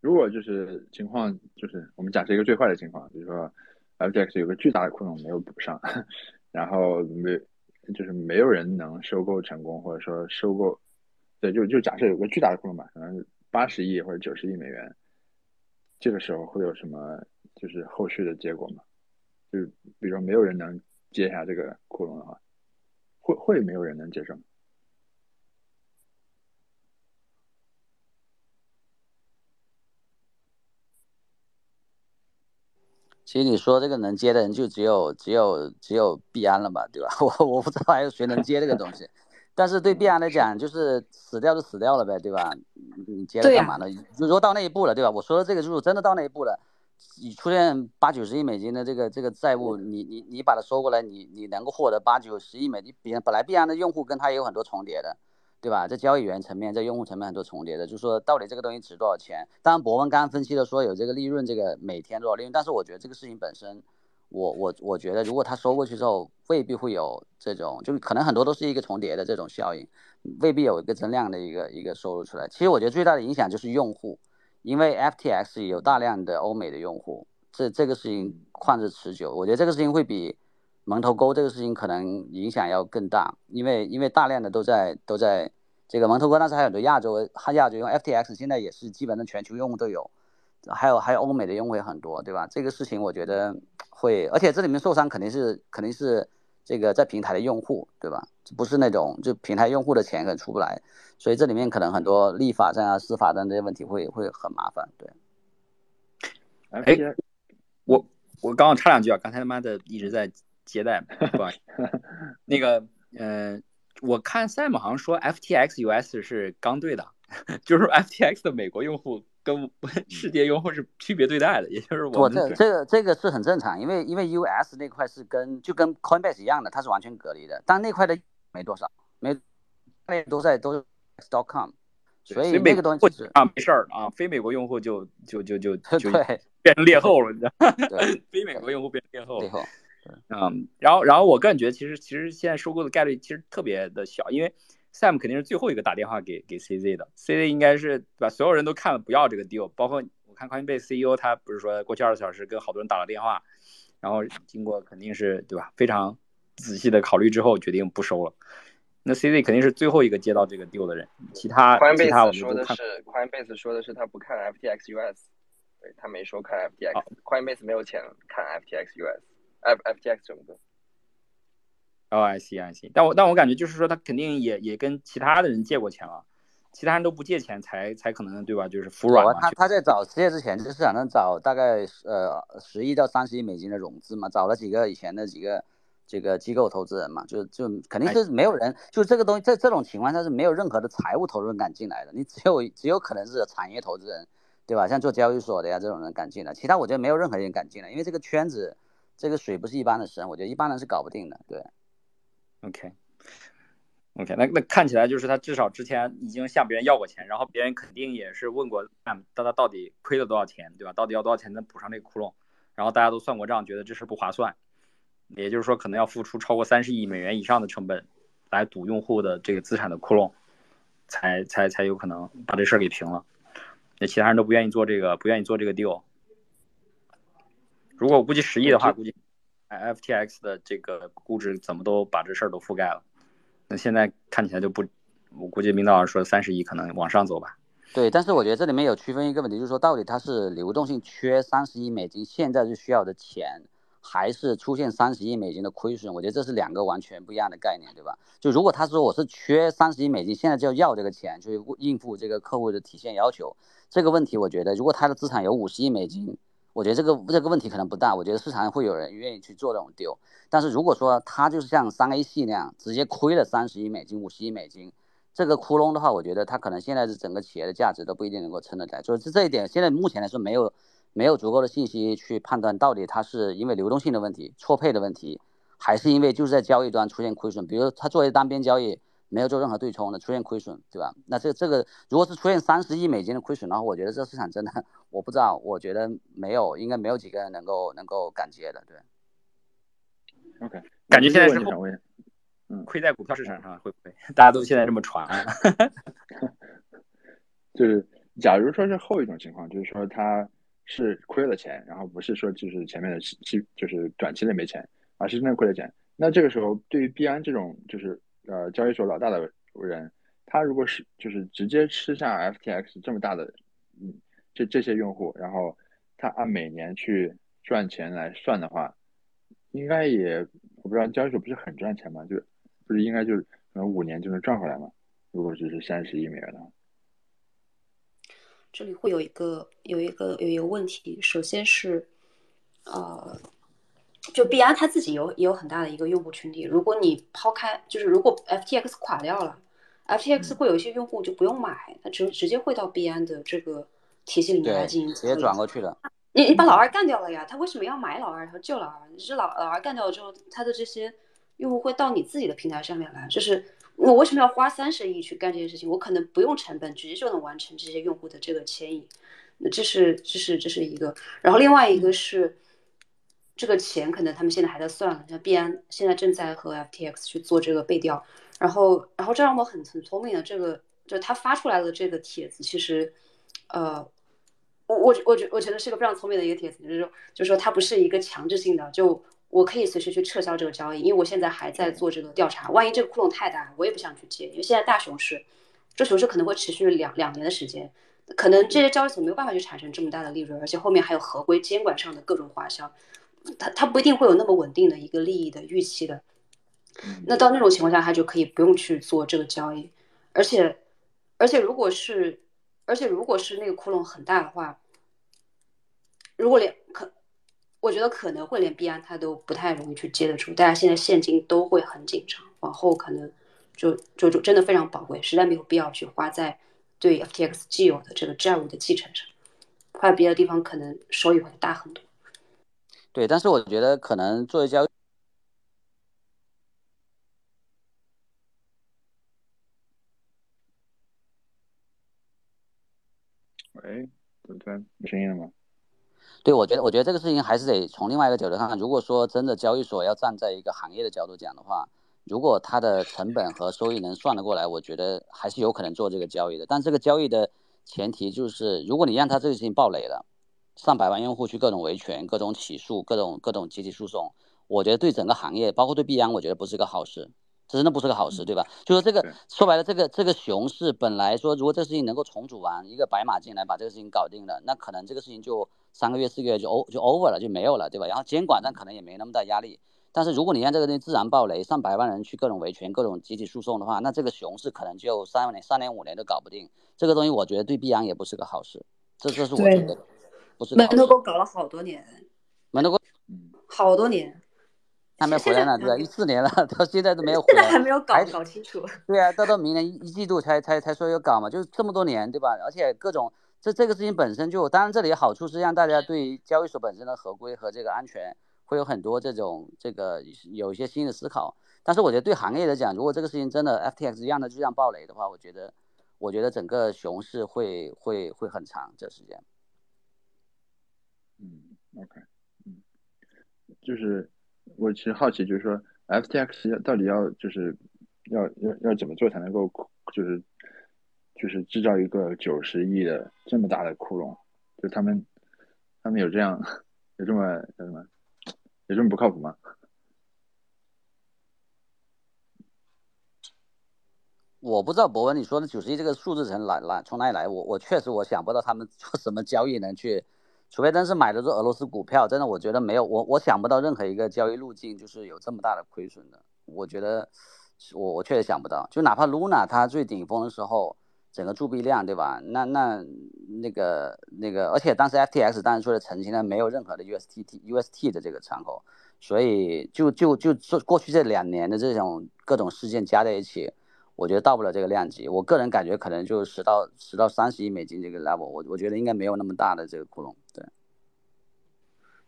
如果就是情况，就是我们假设一个最坏的情况，比如说。FTX 有个巨大的窟窿没有补上，然后没就是没有人能收购成功，或者说收购，对，就就假设有个巨大的窟窿吧，可能八十亿或者九十亿美元，这个时候会有什么就是后续的结果吗？就是比如说没有人能接下这个窟窿的话，会会没有人能接受？其实你说这个能接的人就只有只有只有币安了吧，对吧？我我不知道还有谁能接这个东西，但是对必然来讲，就是死掉就死掉了呗，对吧？你接着干嘛呢？如果到那一步了，对吧？我说的这个就是真的到那一步了，你出现八九十亿美金的这个这个债务，你你你把它收过来，你你能够获得八九十亿美金，比本来必然的用户跟他也有很多重叠的。对吧？在交易员层面，在用户层面很多重叠的，就是说到底这个东西值多少钱？当然，博文刚刚分析的说有这个利润，这个每天多少利润，但是我觉得这个事情本身，我我我觉得如果他收过去之后，未必会有这种，就是可能很多都是一个重叠的这种效应，未必有一个增量的一个一个收入出来。其实我觉得最大的影响就是用户，因为 FTX 有大量的欧美的用户，这这个事情旷日持久，我觉得这个事情会比。蒙头沟这个事情可能影响要更大，因为因为大量的都在都在这个蒙头沟，但是还有很多亚洲，亚洲用 FTX 现在也是基本上全球用户都有，还有还有欧美的用户也很多，对吧？这个事情我觉得会，而且这里面受伤肯定是肯定是这个在平台的用户，对吧？不是那种就平台用户的钱可能出不来，所以这里面可能很多立法上啊、司法上这些问题会会很麻烦，对。哎，我我刚刚插两句啊，刚才他妈的一直在。接待，不好意思，那个，嗯，我看 Sam 好像说 FTX US 是刚兑的，就是 FTX 的美国用户跟世界用户是区别对待的，也就是我这这个这个是很正常，因为因为 US 那块是跟就跟 Coinbase 一样的，它是完全隔离的，但那块的没多少，没那都在都是 .com，所以那个东西啊没事儿啊，非美国用户就就就就 就变成劣后了，你知道 非美国用户变成劣后劣后。嗯，然后，然后我个人觉得，其实，其实现在收购的概率其实特别的小，因为 Sam 肯定是最后一个打电话给给 CZ 的，CZ 应该是把所有人都看了不要这个 deal，包括我看 Coinbase CEO 他不是说过去二十小时跟好多人打了电话，然后经过肯定是对吧，非常仔细的考虑之后决定不收了。那 CZ 肯定是最后一个接到这个 deal 的人，其他其他我们都看。Coinbase 说的是他不看 FTX US，对他没说看 FTX，Coinbase 没有钱看 FTX US。F F T X 什么的，哦，I see I see，但我但我感觉就是说他肯定也也跟其他的人借过钱了，其他人都不借钱才才可能对吧？就是服软他他在找失业之前，就是想能找大概呃十亿到三十亿美金的融资嘛，找了几个以前的几个这个机构投资人嘛，就就肯定是没有人，就这个东西在这种情况下是没有任何的财务投资人敢进来的，你只有只有可能是产业投资人，对吧？像做交易所的呀这种人敢进来，其他我觉得没有任何人敢进来，因为这个圈子。这个水不是一般的深，我觉得一般人是搞不定的。对，OK，OK，那那看起来就是他至少之前已经向别人要过钱，然后别人肯定也是问过，看他到底亏了多少钱，对吧？到底要多少钱能补上这个窟窿？然后大家都算过账，觉得这事不划算，也就是说可能要付出超过三十亿美元以上的成本来堵用户的这个资产的窟窿。才才才有可能把这事儿给平了。那其他人都不愿意做这个，不愿意做这个 deal。如果我估计十亿的话，估计 FTX 的这个估值怎么都把这事儿都覆盖了。那现在看起来就不，我估计明导说三十亿可能往上走吧。对，但是我觉得这里面有区分一个问题，就是说到底它是流动性缺三十亿美金，现在是需要的钱，还是出现三十亿美金的亏损？我觉得这是两个完全不一样的概念，对吧？就如果他说我是缺三十亿美金，现在就要这个钱去应付这个客户的体现要求，这个问题我觉得，如果他的资产有五十亿美金。我觉得这个这个问题可能不大，我觉得市场会有人愿意去做这种 deal。但是如果说他就是像三 A 系那样直接亏了三十亿美金、五十亿美金，这个窟窿的话，我觉得他可能现在是整个企业的价值都不一定能够撑得来。就是这一点，现在目前来说没有没有足够的信息去判断到底他是因为流动性的问题、错配的问题，还是因为就是在交易端出现亏损。比如他作为单边交易。没有做任何对冲的，出现亏损，对吧？那这这个如果是出现三十亿美金的亏损的话，我觉得这个市场真的，我不知道，我觉得没有，应该没有几个人能够能够敢接的，对。OK，感觉现在是嗯，亏在股票市场上会不会？大家都现在这么传。就是假如说是后一种情况，就是说他是亏了钱，然后不是说就是前面的期就是短期内没钱，而是真的亏了钱，那这个时候对于币安这种就是。呃，交易所老大的人，他如果是就是直接吃下 FTX 这么大的，嗯，这这些用户，然后他按每年去赚钱来算的话，应该也我不知道交易所不是很赚钱吗？就是不是应该就是可能五年就能赚回来吗？如果只是三十亿美元的话，这里会有一个有一个有一个问题，首先是呃。就币安它自己有也有很大的一个用户群体。如果你抛开，就是如果 FTX 垮掉了，FTX 会有一些用户就不用买，他直直接会到币安的这个体系里面来进行直接转过去的。你你把老二干掉了呀，他为什么要买老二和救老二？你是老老二干掉了之后，他的这些用户会到你自己的平台上面来。就是我为什么要花三十亿去干这件事情？我可能不用成本，直接就能完成这些用户的这个迁移。那这是这是这是一个，然后另外一个是。这个钱可能他们现在还在算，像币安现在正在和 FTX 去做这个背调，然后，然后这让我很很聪明的这个，就他发出来的这个帖子，其实，呃，我我我觉我觉得是个非常聪明的一个帖子，就是说，就是说它不是一个强制性的，就我可以随时去撤销这个交易，因为我现在还在做这个调查，万一这个窟窿太大，我也不想去接，因为现在大熊市，这熊市可能会持续两两年的时间，可能这些交易所没有办法去产生这么大的利润，而且后面还有合规监管上的各种花销。他他不一定会有那么稳定的一个利益的预期的，那到那种情况下，他就可以不用去做这个交易，而且，而且如果是，而且如果是那个窟窿很大的话，如果连可，我觉得可能会连币安他都不太容易去接得住，大家现在现金都会很紧张，往后可能就就就真的非常宝贵，实在没有必要去花在对 FTX 既有的这个债务的继承上，花在别的地方可能收益会大很多。对，但是我觉得可能作为交易，喂，怎么突然没声音了吗？对，我觉得，我觉得这个事情还是得从另外一个角度看。如果说真的交易所要站在一个行业的角度讲的话，如果它的成本和收益能算得过来，我觉得还是有可能做这个交易的。但这个交易的前提就是，如果你让它这个事情爆雷了。上百万用户去各种维权、各种起诉、各种各种集体诉讼，我觉得对整个行业，包括对币安，我觉得不是个好事，这真的不是个好事，对吧？就说这个说白了，这个这个熊市本来说，如果这个事情能够重组完，一个白马进来把这个事情搞定了，那可能这个事情就三个月、四个月就 O 就 over 了，就没有了，对吧？然后监管上可能也没那么大压力。但是如果你让这个东西自然暴雷，上百万人去各种维权、各种集体诉讼的话，那这个熊市可能就三年、三年、五年都搞不定。这个东西我觉得对币安也不是个好事，这这是我觉得。门头沟搞了好多年，门头沟，好多年，还没回来呢，对吧？一四年了，到现在都没有回来，现在还没有搞搞清楚。对啊，到到明年一一季度才才才说要搞嘛，就是这么多年，对吧？而且各种这这个事情本身就，当然这里好处是让大家对交易所本身的合规和这个安全会有很多这种这个有一些新的思考。但是我觉得对行业来讲，如果这个事情真的 FTX 一样的就这样暴雷的话，我觉得我觉得整个熊市会会会很长这时间。嗯，OK，嗯，就是我其实好奇，就是说 FTX 到底要就是要要要怎么做才能够就是就是制造一个九十亿的这么大的窟窿，就他们他们有这样有这么叫什么有这么不靠谱吗？我不知道博文你说的九十亿这个数字从哪来从哪里来？我我确实我想不到他们做什么交易能去，除非真是买的是俄罗斯股票，真的我觉得没有我我想不到任何一个交易路径就是有这么大的亏损的。我觉得我我确实想不到，就哪怕 Luna 它最顶峰的时候，整个铸币量对吧？那那那个那个，而且当时 FTX 当时出来澄清了，没有任何的 UST UST 的这个敞口，所以就就就这过去这两年的这种各种事件加在一起。我觉得到不了这个量级，我个人感觉可能就十到十到三十亿美金这个 level，我我觉得应该没有那么大的这个窟窿。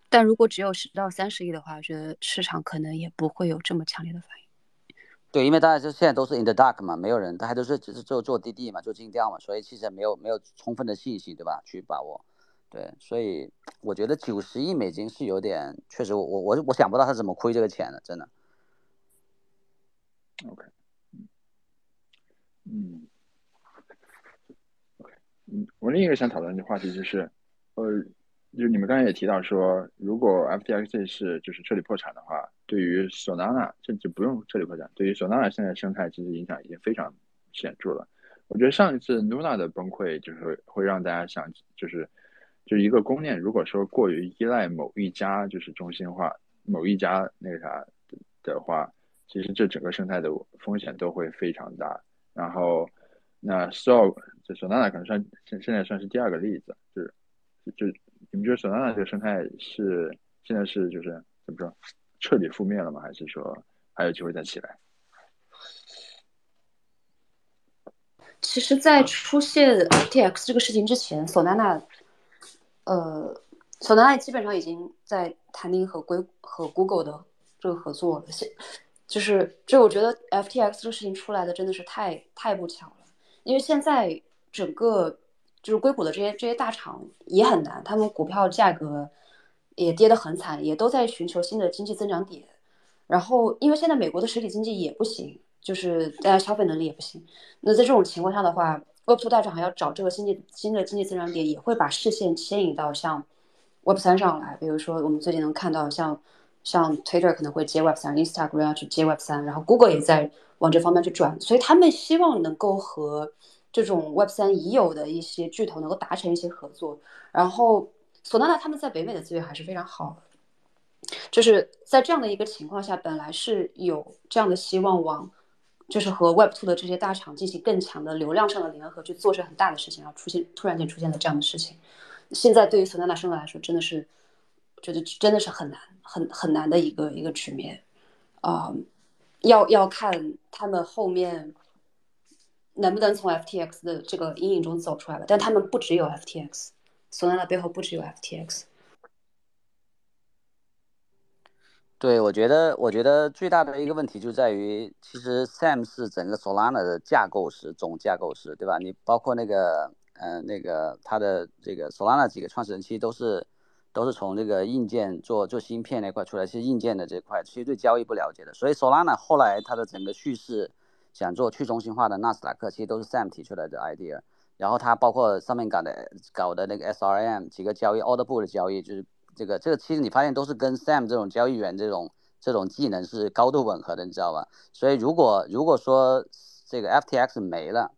对。但如果只有十到三十亿的话，我觉得市场可能也不会有这么强烈的反应。对，因为大家就现在都是 in the dark 嘛，没有人，大家都是只是做做滴滴嘛，做尽调嘛，所以其实没有没有充分的信息，对吧？去把握。对，所以我觉得九十亿美金是有点，确实我我我我想不到他怎么亏这个钱的，真的。OK。嗯，OK，嗯，我另一个想讨论的话题就是，呃，就是你们刚才也提到说，如果 FTX 是就是彻底破产的话，对于 Solana 甚至不用彻底破产，对于 Solana 现在生态其实影响已经非常显著了。我觉得上一次 Luna 的崩溃就是会让大家想，就是就一个公链如果说过于依赖某一家就是中心化某一家那个啥的话，其实这整个生态的风险都会非常大。然后，那 So 这 Solana 可能算现现在算是第二个例子，就是就你们觉得 Solana 这个生态是现在是就是怎么说彻底覆灭了吗？还是说还有机会再起来？其实，在出现 FTX 这个事情之前，Solana 呃，Solana 基本上已经在谈定和硅和 Google 的这个合作了。现就是，就我觉得 FTX 这个事情出来的真的是太太不巧了，因为现在整个就是硅谷的这些这些大厂也很难，他们股票价格也跌得很惨，也都在寻求新的经济增长点。然后，因为现在美国的实体经济也不行，就是大家消费能力也不行。那在这种情况下的话，Web2 大厂还要找这个新的新的经济增长点，也会把视线牵引到像 Web3 上来。比如说，我们最近能看到像。像 Twitter 可能会接 Web 三，Instagram 要去接 Web 三，然后 Google 也在往这方面去转，所以他们希望能够和这种 Web 三已有的一些巨头能够达成一些合作。然后索纳纳他们在北美的资源还是非常好的，就是在这样的一个情况下，本来是有这样的希望往，就是和 Web two 的这些大厂进行更强的流量上的联合，去做成很大的事情，然后出现突然间出现了这样的事情。现在对于索纳纳生来说，真的是。觉得真的是很难，很很难的一个一个局面，啊，要要看他们后面能不能从 FTX 的这个阴影中走出来吧。但他们不只有 FTX，索纳纳背后不只有 FTX。对，我觉得，我觉得最大的一个问题就在于，其实 Sam 是整个 Solana 的架构师，总架构师，对吧？你包括那个，嗯，那个他的这个 Solana 几个创始人，其实都是。都是从这个硬件做做芯片那块出来，其实硬件的这块其实对交易不了解的，所以 Solana 后来它的整个叙事想做去中心化的纳斯达克，其实都是 Sam 提出来的 idea。然后它包括上面搞的搞的那个 SRM 几个交易 order book 的交易，就是这个这个其实你发现都是跟 Sam 这种交易员这种这种技能是高度吻合的，你知道吧？所以如果如果说这个 FTX 没了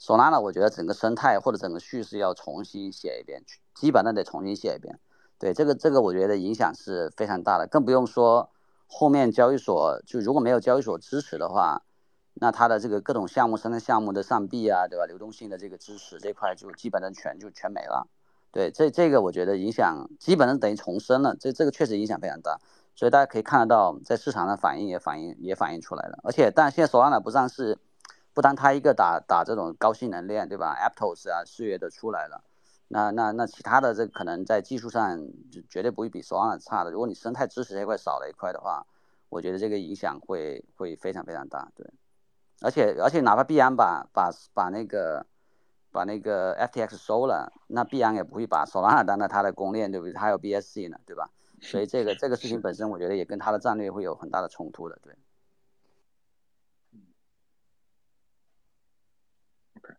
，Solana 我觉得整个生态或者整个叙事要重新写一遍，基本上得重新写一遍。对这个这个，我觉得影响是非常大的，更不用说后面交易所就如果没有交易所支持的话，那它的这个各种项目生态项目的上币啊，对吧？流动性的这个支持这块就基本上全就全没了。对，这这个我觉得影响基本上等于重生了，这这个确实影响非常大。所以大家可以看得到，在市场的反应也反映也反映出来了。而且，但现在 Solana 不上市，不单它一个打打这种高性能链，对吧？Aptos 啊，四月都出来了。那那那其他的这可能在技术上就绝对不会比 Solana 差的。如果你生态支持这块少了一块的话，我觉得这个影响会会非常非常大。对，而且而且哪怕币安把把把那个把那个 FTX 收了，那币安也不会把 Solana 当它的公链，对不对？它有 BSC 呢，对吧？所以这个这个事情本身，我觉得也跟它的战略会有很大的冲突的。对。OK。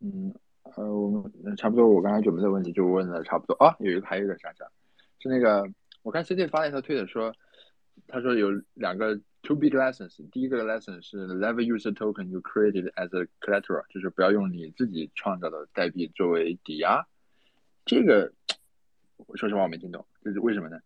嗯，呃，我们差不多，我刚才准备的问题就问了差不多啊，有一个还有一个啥啥，是那个我看 CT 发了一条推特说，他说有两个 two big lessons，第一个 lesson 是 never use a token you created as a collateral，就是不要用你自己创造的代币作为抵押，这个说实话我没听懂，这是为什么呢？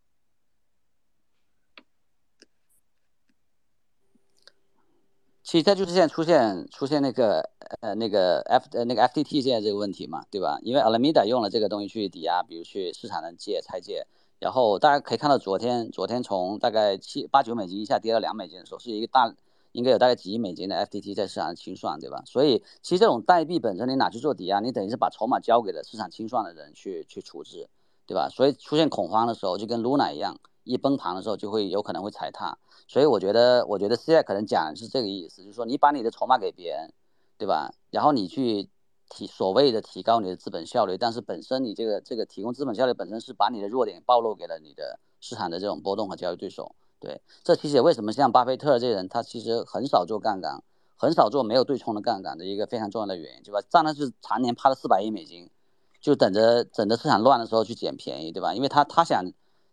其实它就是现在出现出现那个呃那个 F 呃那个 FTT 现在这个问题嘛，对吧？因为 Alameda 用了这个东西去抵押，比如去市场上借拆借，然后大家可以看到昨天昨天从大概七八九美金一下跌到两美金的时候，是一个大应该有大概几亿美金的 FTT 在市场上清算，对吧？所以其实这种代币本身你拿去做抵押，你等于是把筹码交给了市场清算的人去去处置，对吧？所以出现恐慌的时候，就跟 Luna 一样，一崩盘的时候就会有可能会踩踏。所以我觉得，我觉得现在可能讲是这个意思，就是说你把你的筹码给别人，对吧？然后你去提所谓的提高你的资本效率，但是本身你这个这个提供资本效率本身是把你的弱点暴露给了你的市场的这种波动和交易对手。对，这其实也为什么像巴菲特这些人，他其实很少做杠杆，很少做没有对冲的杠杆的一个非常重要的原因，对吧？当然是常年趴了四百亿美金，就等着等着市场乱的时候去捡便宜，对吧？因为他他想。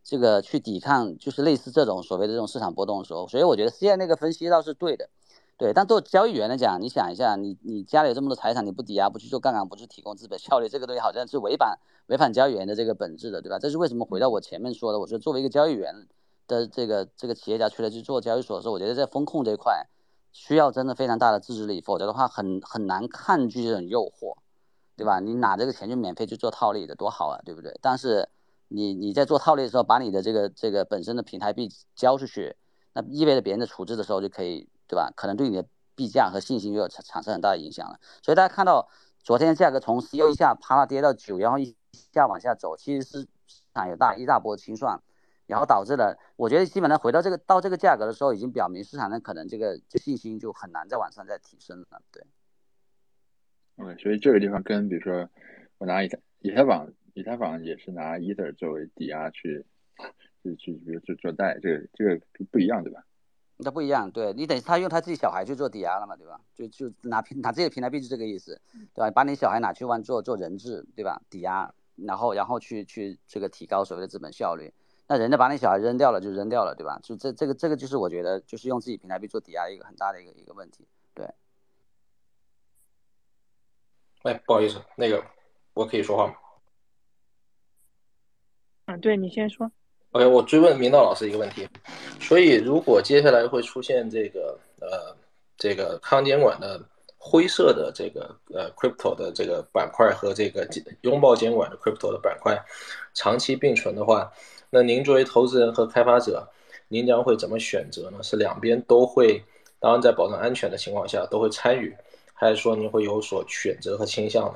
这个去抵抗，就是类似这种所谓的这种市场波动的时候，所以我觉得现在那个分析倒是对的，对。但做交易员来讲，你想一下，你你家里有这么多财产，你不抵押，不去做杠杆，不去提供资本效率，这个东西好像是违反违反交易员的这个本质的，对吧？这是为什么？回到我前面说的，我说作为一个交易员的这个这个企业家出来去做交易所的时候，我觉得在风控这一块需要真的非常大的自制力，否则的话很很难抗拒这种诱惑，对吧？你拿这个钱就免费去做套利的，多好啊，对不对？但是。你你在做套利的时候，把你的这个这个本身的平台币交出去，那意味着别人的处置的时候就可以，对吧？可能对你的币价和信心就有产产生很大的影响了。所以大家看到昨天价格从十一下啪啦跌到九，然后一下往下走，其实是市场有大一大波清算，然后导致了，我觉得基本上回到这个到这个价格的时候，已经表明市场上可能这个信心就很难再往上再提升了。对。OK，所以这个地方跟比如说我拿以太以太坊。以太坊也是拿 Ether 作为抵押去，去去，比如做做贷，这个这个不一样，对吧？那不一样，对你等于他用他自己小孩去做抵押了嘛，对吧？就就拿平拿自己的平台币是这个意思，对吧？把你小孩拿去玩做做人质，对吧？抵押，然后然后去去这个提高所谓的资本效率。那人家把你小孩扔掉了就扔掉了，对吧？就这这个这个就是我觉得就是用自己平台币做抵押一个很大的一个一个问题，对。哎，不好意思，那个我可以说话吗？嗯，对你先说。OK，我追问明道老师一个问题。所以，如果接下来会出现这个呃这个康监管的灰色的这个呃 crypto 的这个板块和这个拥抱监管的 crypto 的板块长期并存的话，那您作为投资人和开发者，您将会怎么选择呢？是两边都会，当然在保证安全的情况下都会参与，还是说您会有所选择和倾向呢？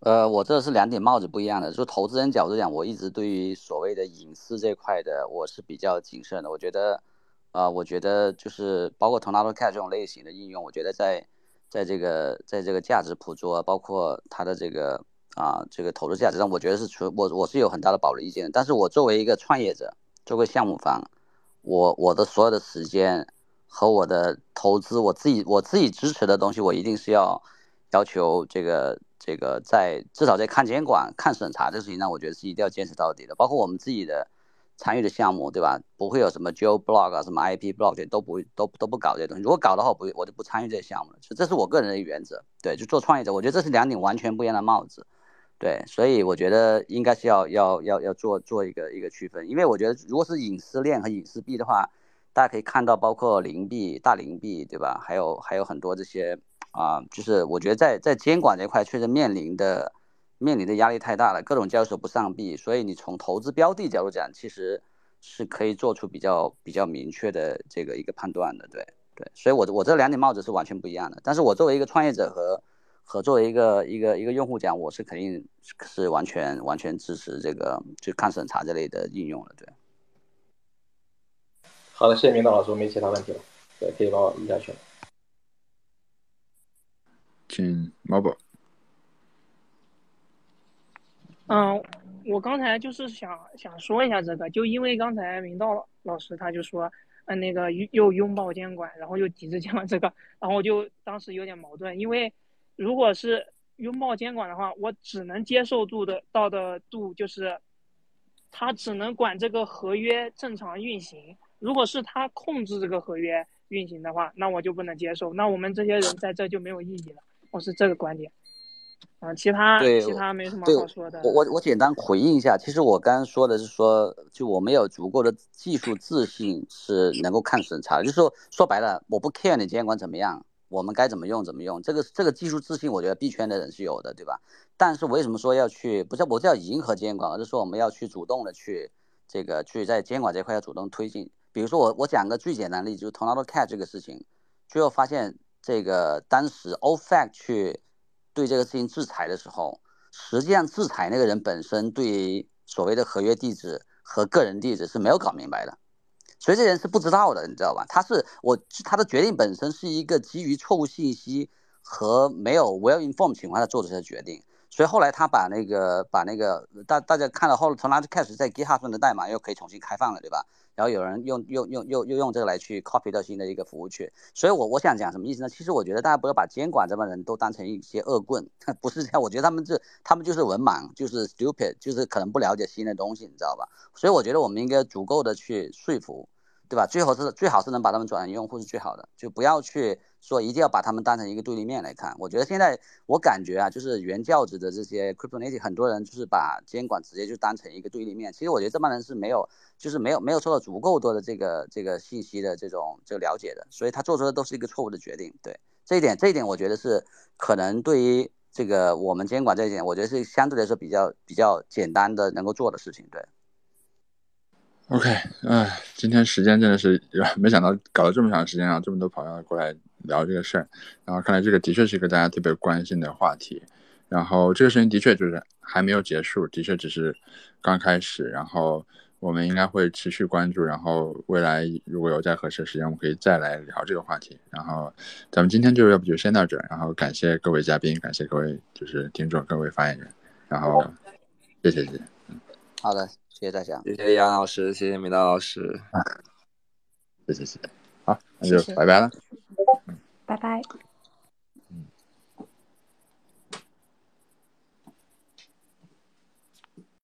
呃，我这是两顶帽子不一样的。就投资人角度讲，我一直对于所谓的隐私这块的，我是比较谨慎的。我觉得，呃，我觉得就是包括 Tornado Cat 这种类型的应用，我觉得在在这个在这个价值捕捉，包括它的这个啊这个投资价值上，我觉得是存我我是有很大的保留意见。但是我作为一个创业者，作为项目方，我我的所有的时间和我的投资，我自己我自己支持的东西，我一定是要要求这个。这个在至少在看监管、看审查这个事情上，我觉得是一定要坚持到底的。包括我们自己的参与的项目，对吧？不会有什么 geo blog 啊、什么 IP blog 这都不会都都不搞这些东西。如果搞的话，不我就不参与这些项目了。就这是我个人的原则。对，就做创业者，我觉得这是两顶完全不一样的帽子。对，所以我觉得应该是要要要要做做一个一个区分。因为我觉得如果是隐私链和隐私币的话，大家可以看到，包括零币、大零币，对吧？还有还有很多这些。啊，就是我觉得在在监管这块确实面临的面临的压力太大了，各种交易所不上币，所以你从投资标的角度讲，其实是可以做出比较比较明确的这个一个判断的，对对，所以我我这两顶帽子是完全不一样的。但是我作为一个创业者和和作为一个一个一个用户讲，我是肯定是完全完全支持这个就抗审查这类的应用的，对。好的，谢谢明道老师，我没其他问题了，对，可以帮我移下去了。请毛宝。嗯，我刚才就是想想说一下这个，就因为刚才明道老师他就说，嗯，那个又拥抱监管，然后又抵制监管这个，然后我就当时有点矛盾，因为如果是拥抱监管的话，我只能接受度的到的度就是，他只能管这个合约正常运行。如果是他控制这个合约运行的话，那我就不能接受。那我们这些人在这就没有意义了。我是这个观点。啊，其他其他没什么好说的。我我我简单回应一下，其实我刚刚说的是说，就我没有足够的技术自信是能够看审查，就是说说白了，我不 care 你监管怎么样，我们该怎么用怎么用，这个这个技术自信，我觉得币圈的人是有的，对吧？但是为什么说要去，不是我是要迎合监管，而是说我们要去主动的去这个去在监管这块要主动推进。比如说我我讲个最简单的例子，就是 Tornado Cat 这个事情，最后发现这个当时 OFAC 去。对这个事情制裁的时候，实际上制裁那个人本身对所谓的合约地址和个人地址是没有搞明白的，所以这人是不知道的，你知道吧？他是我他的决定本身是一个基于错误信息和没有 well informed 情况下做的这些决定，所以后来他把那个把那个大大家看了后，从那就开始在 GitHub 上的代码又可以重新开放了，对吧？然后有人用用用又又用这个来去 copy 到新的一个服务去，所以我我想讲什么意思呢？其实我觉得大家不要把监管这帮人都当成一些恶棍，不是这样。我觉得他们这他们就是文盲，就是 stupid，就是可能不了解新的东西，你知道吧？所以我觉得我们应该足够的去说服。对吧？最好是最好是能把他们转成用户是最好的，就不要去说一定要把他们当成一个对立面来看。我觉得现在我感觉啊，就是原教旨的这些 crypto native 很多人就是把监管直接就当成一个对立面。其实我觉得这帮人是没有，就是没有没有受到足够多的这个这个信息的这种这个了解的，所以他做出的都是一个错误的决定。对这一点，这一点我觉得是可能对于这个我们监管这一点，我觉得是相对来说比较比较简单的能够做的事情。对。OK，哎，今天时间真的是 没想到搞了这么长时间啊，这么多朋友过来聊这个事儿，然后看来这个的确是一个大家特别关心的话题，然后这个事情的确就是还没有结束，的确只是刚开始，然后我们应该会持续关注，然后未来如果有再合适的时间，我们可以再来聊这个话题，然后咱们今天就要不就先到这，然后感谢各位嘉宾，感谢各位就是听众，各位发言人，然后谢谢谢谢，嗯，好的。谢谢大家，谢谢杨老师，谢谢米道老师，谢谢谢谢，好，那就拜拜了，拜拜。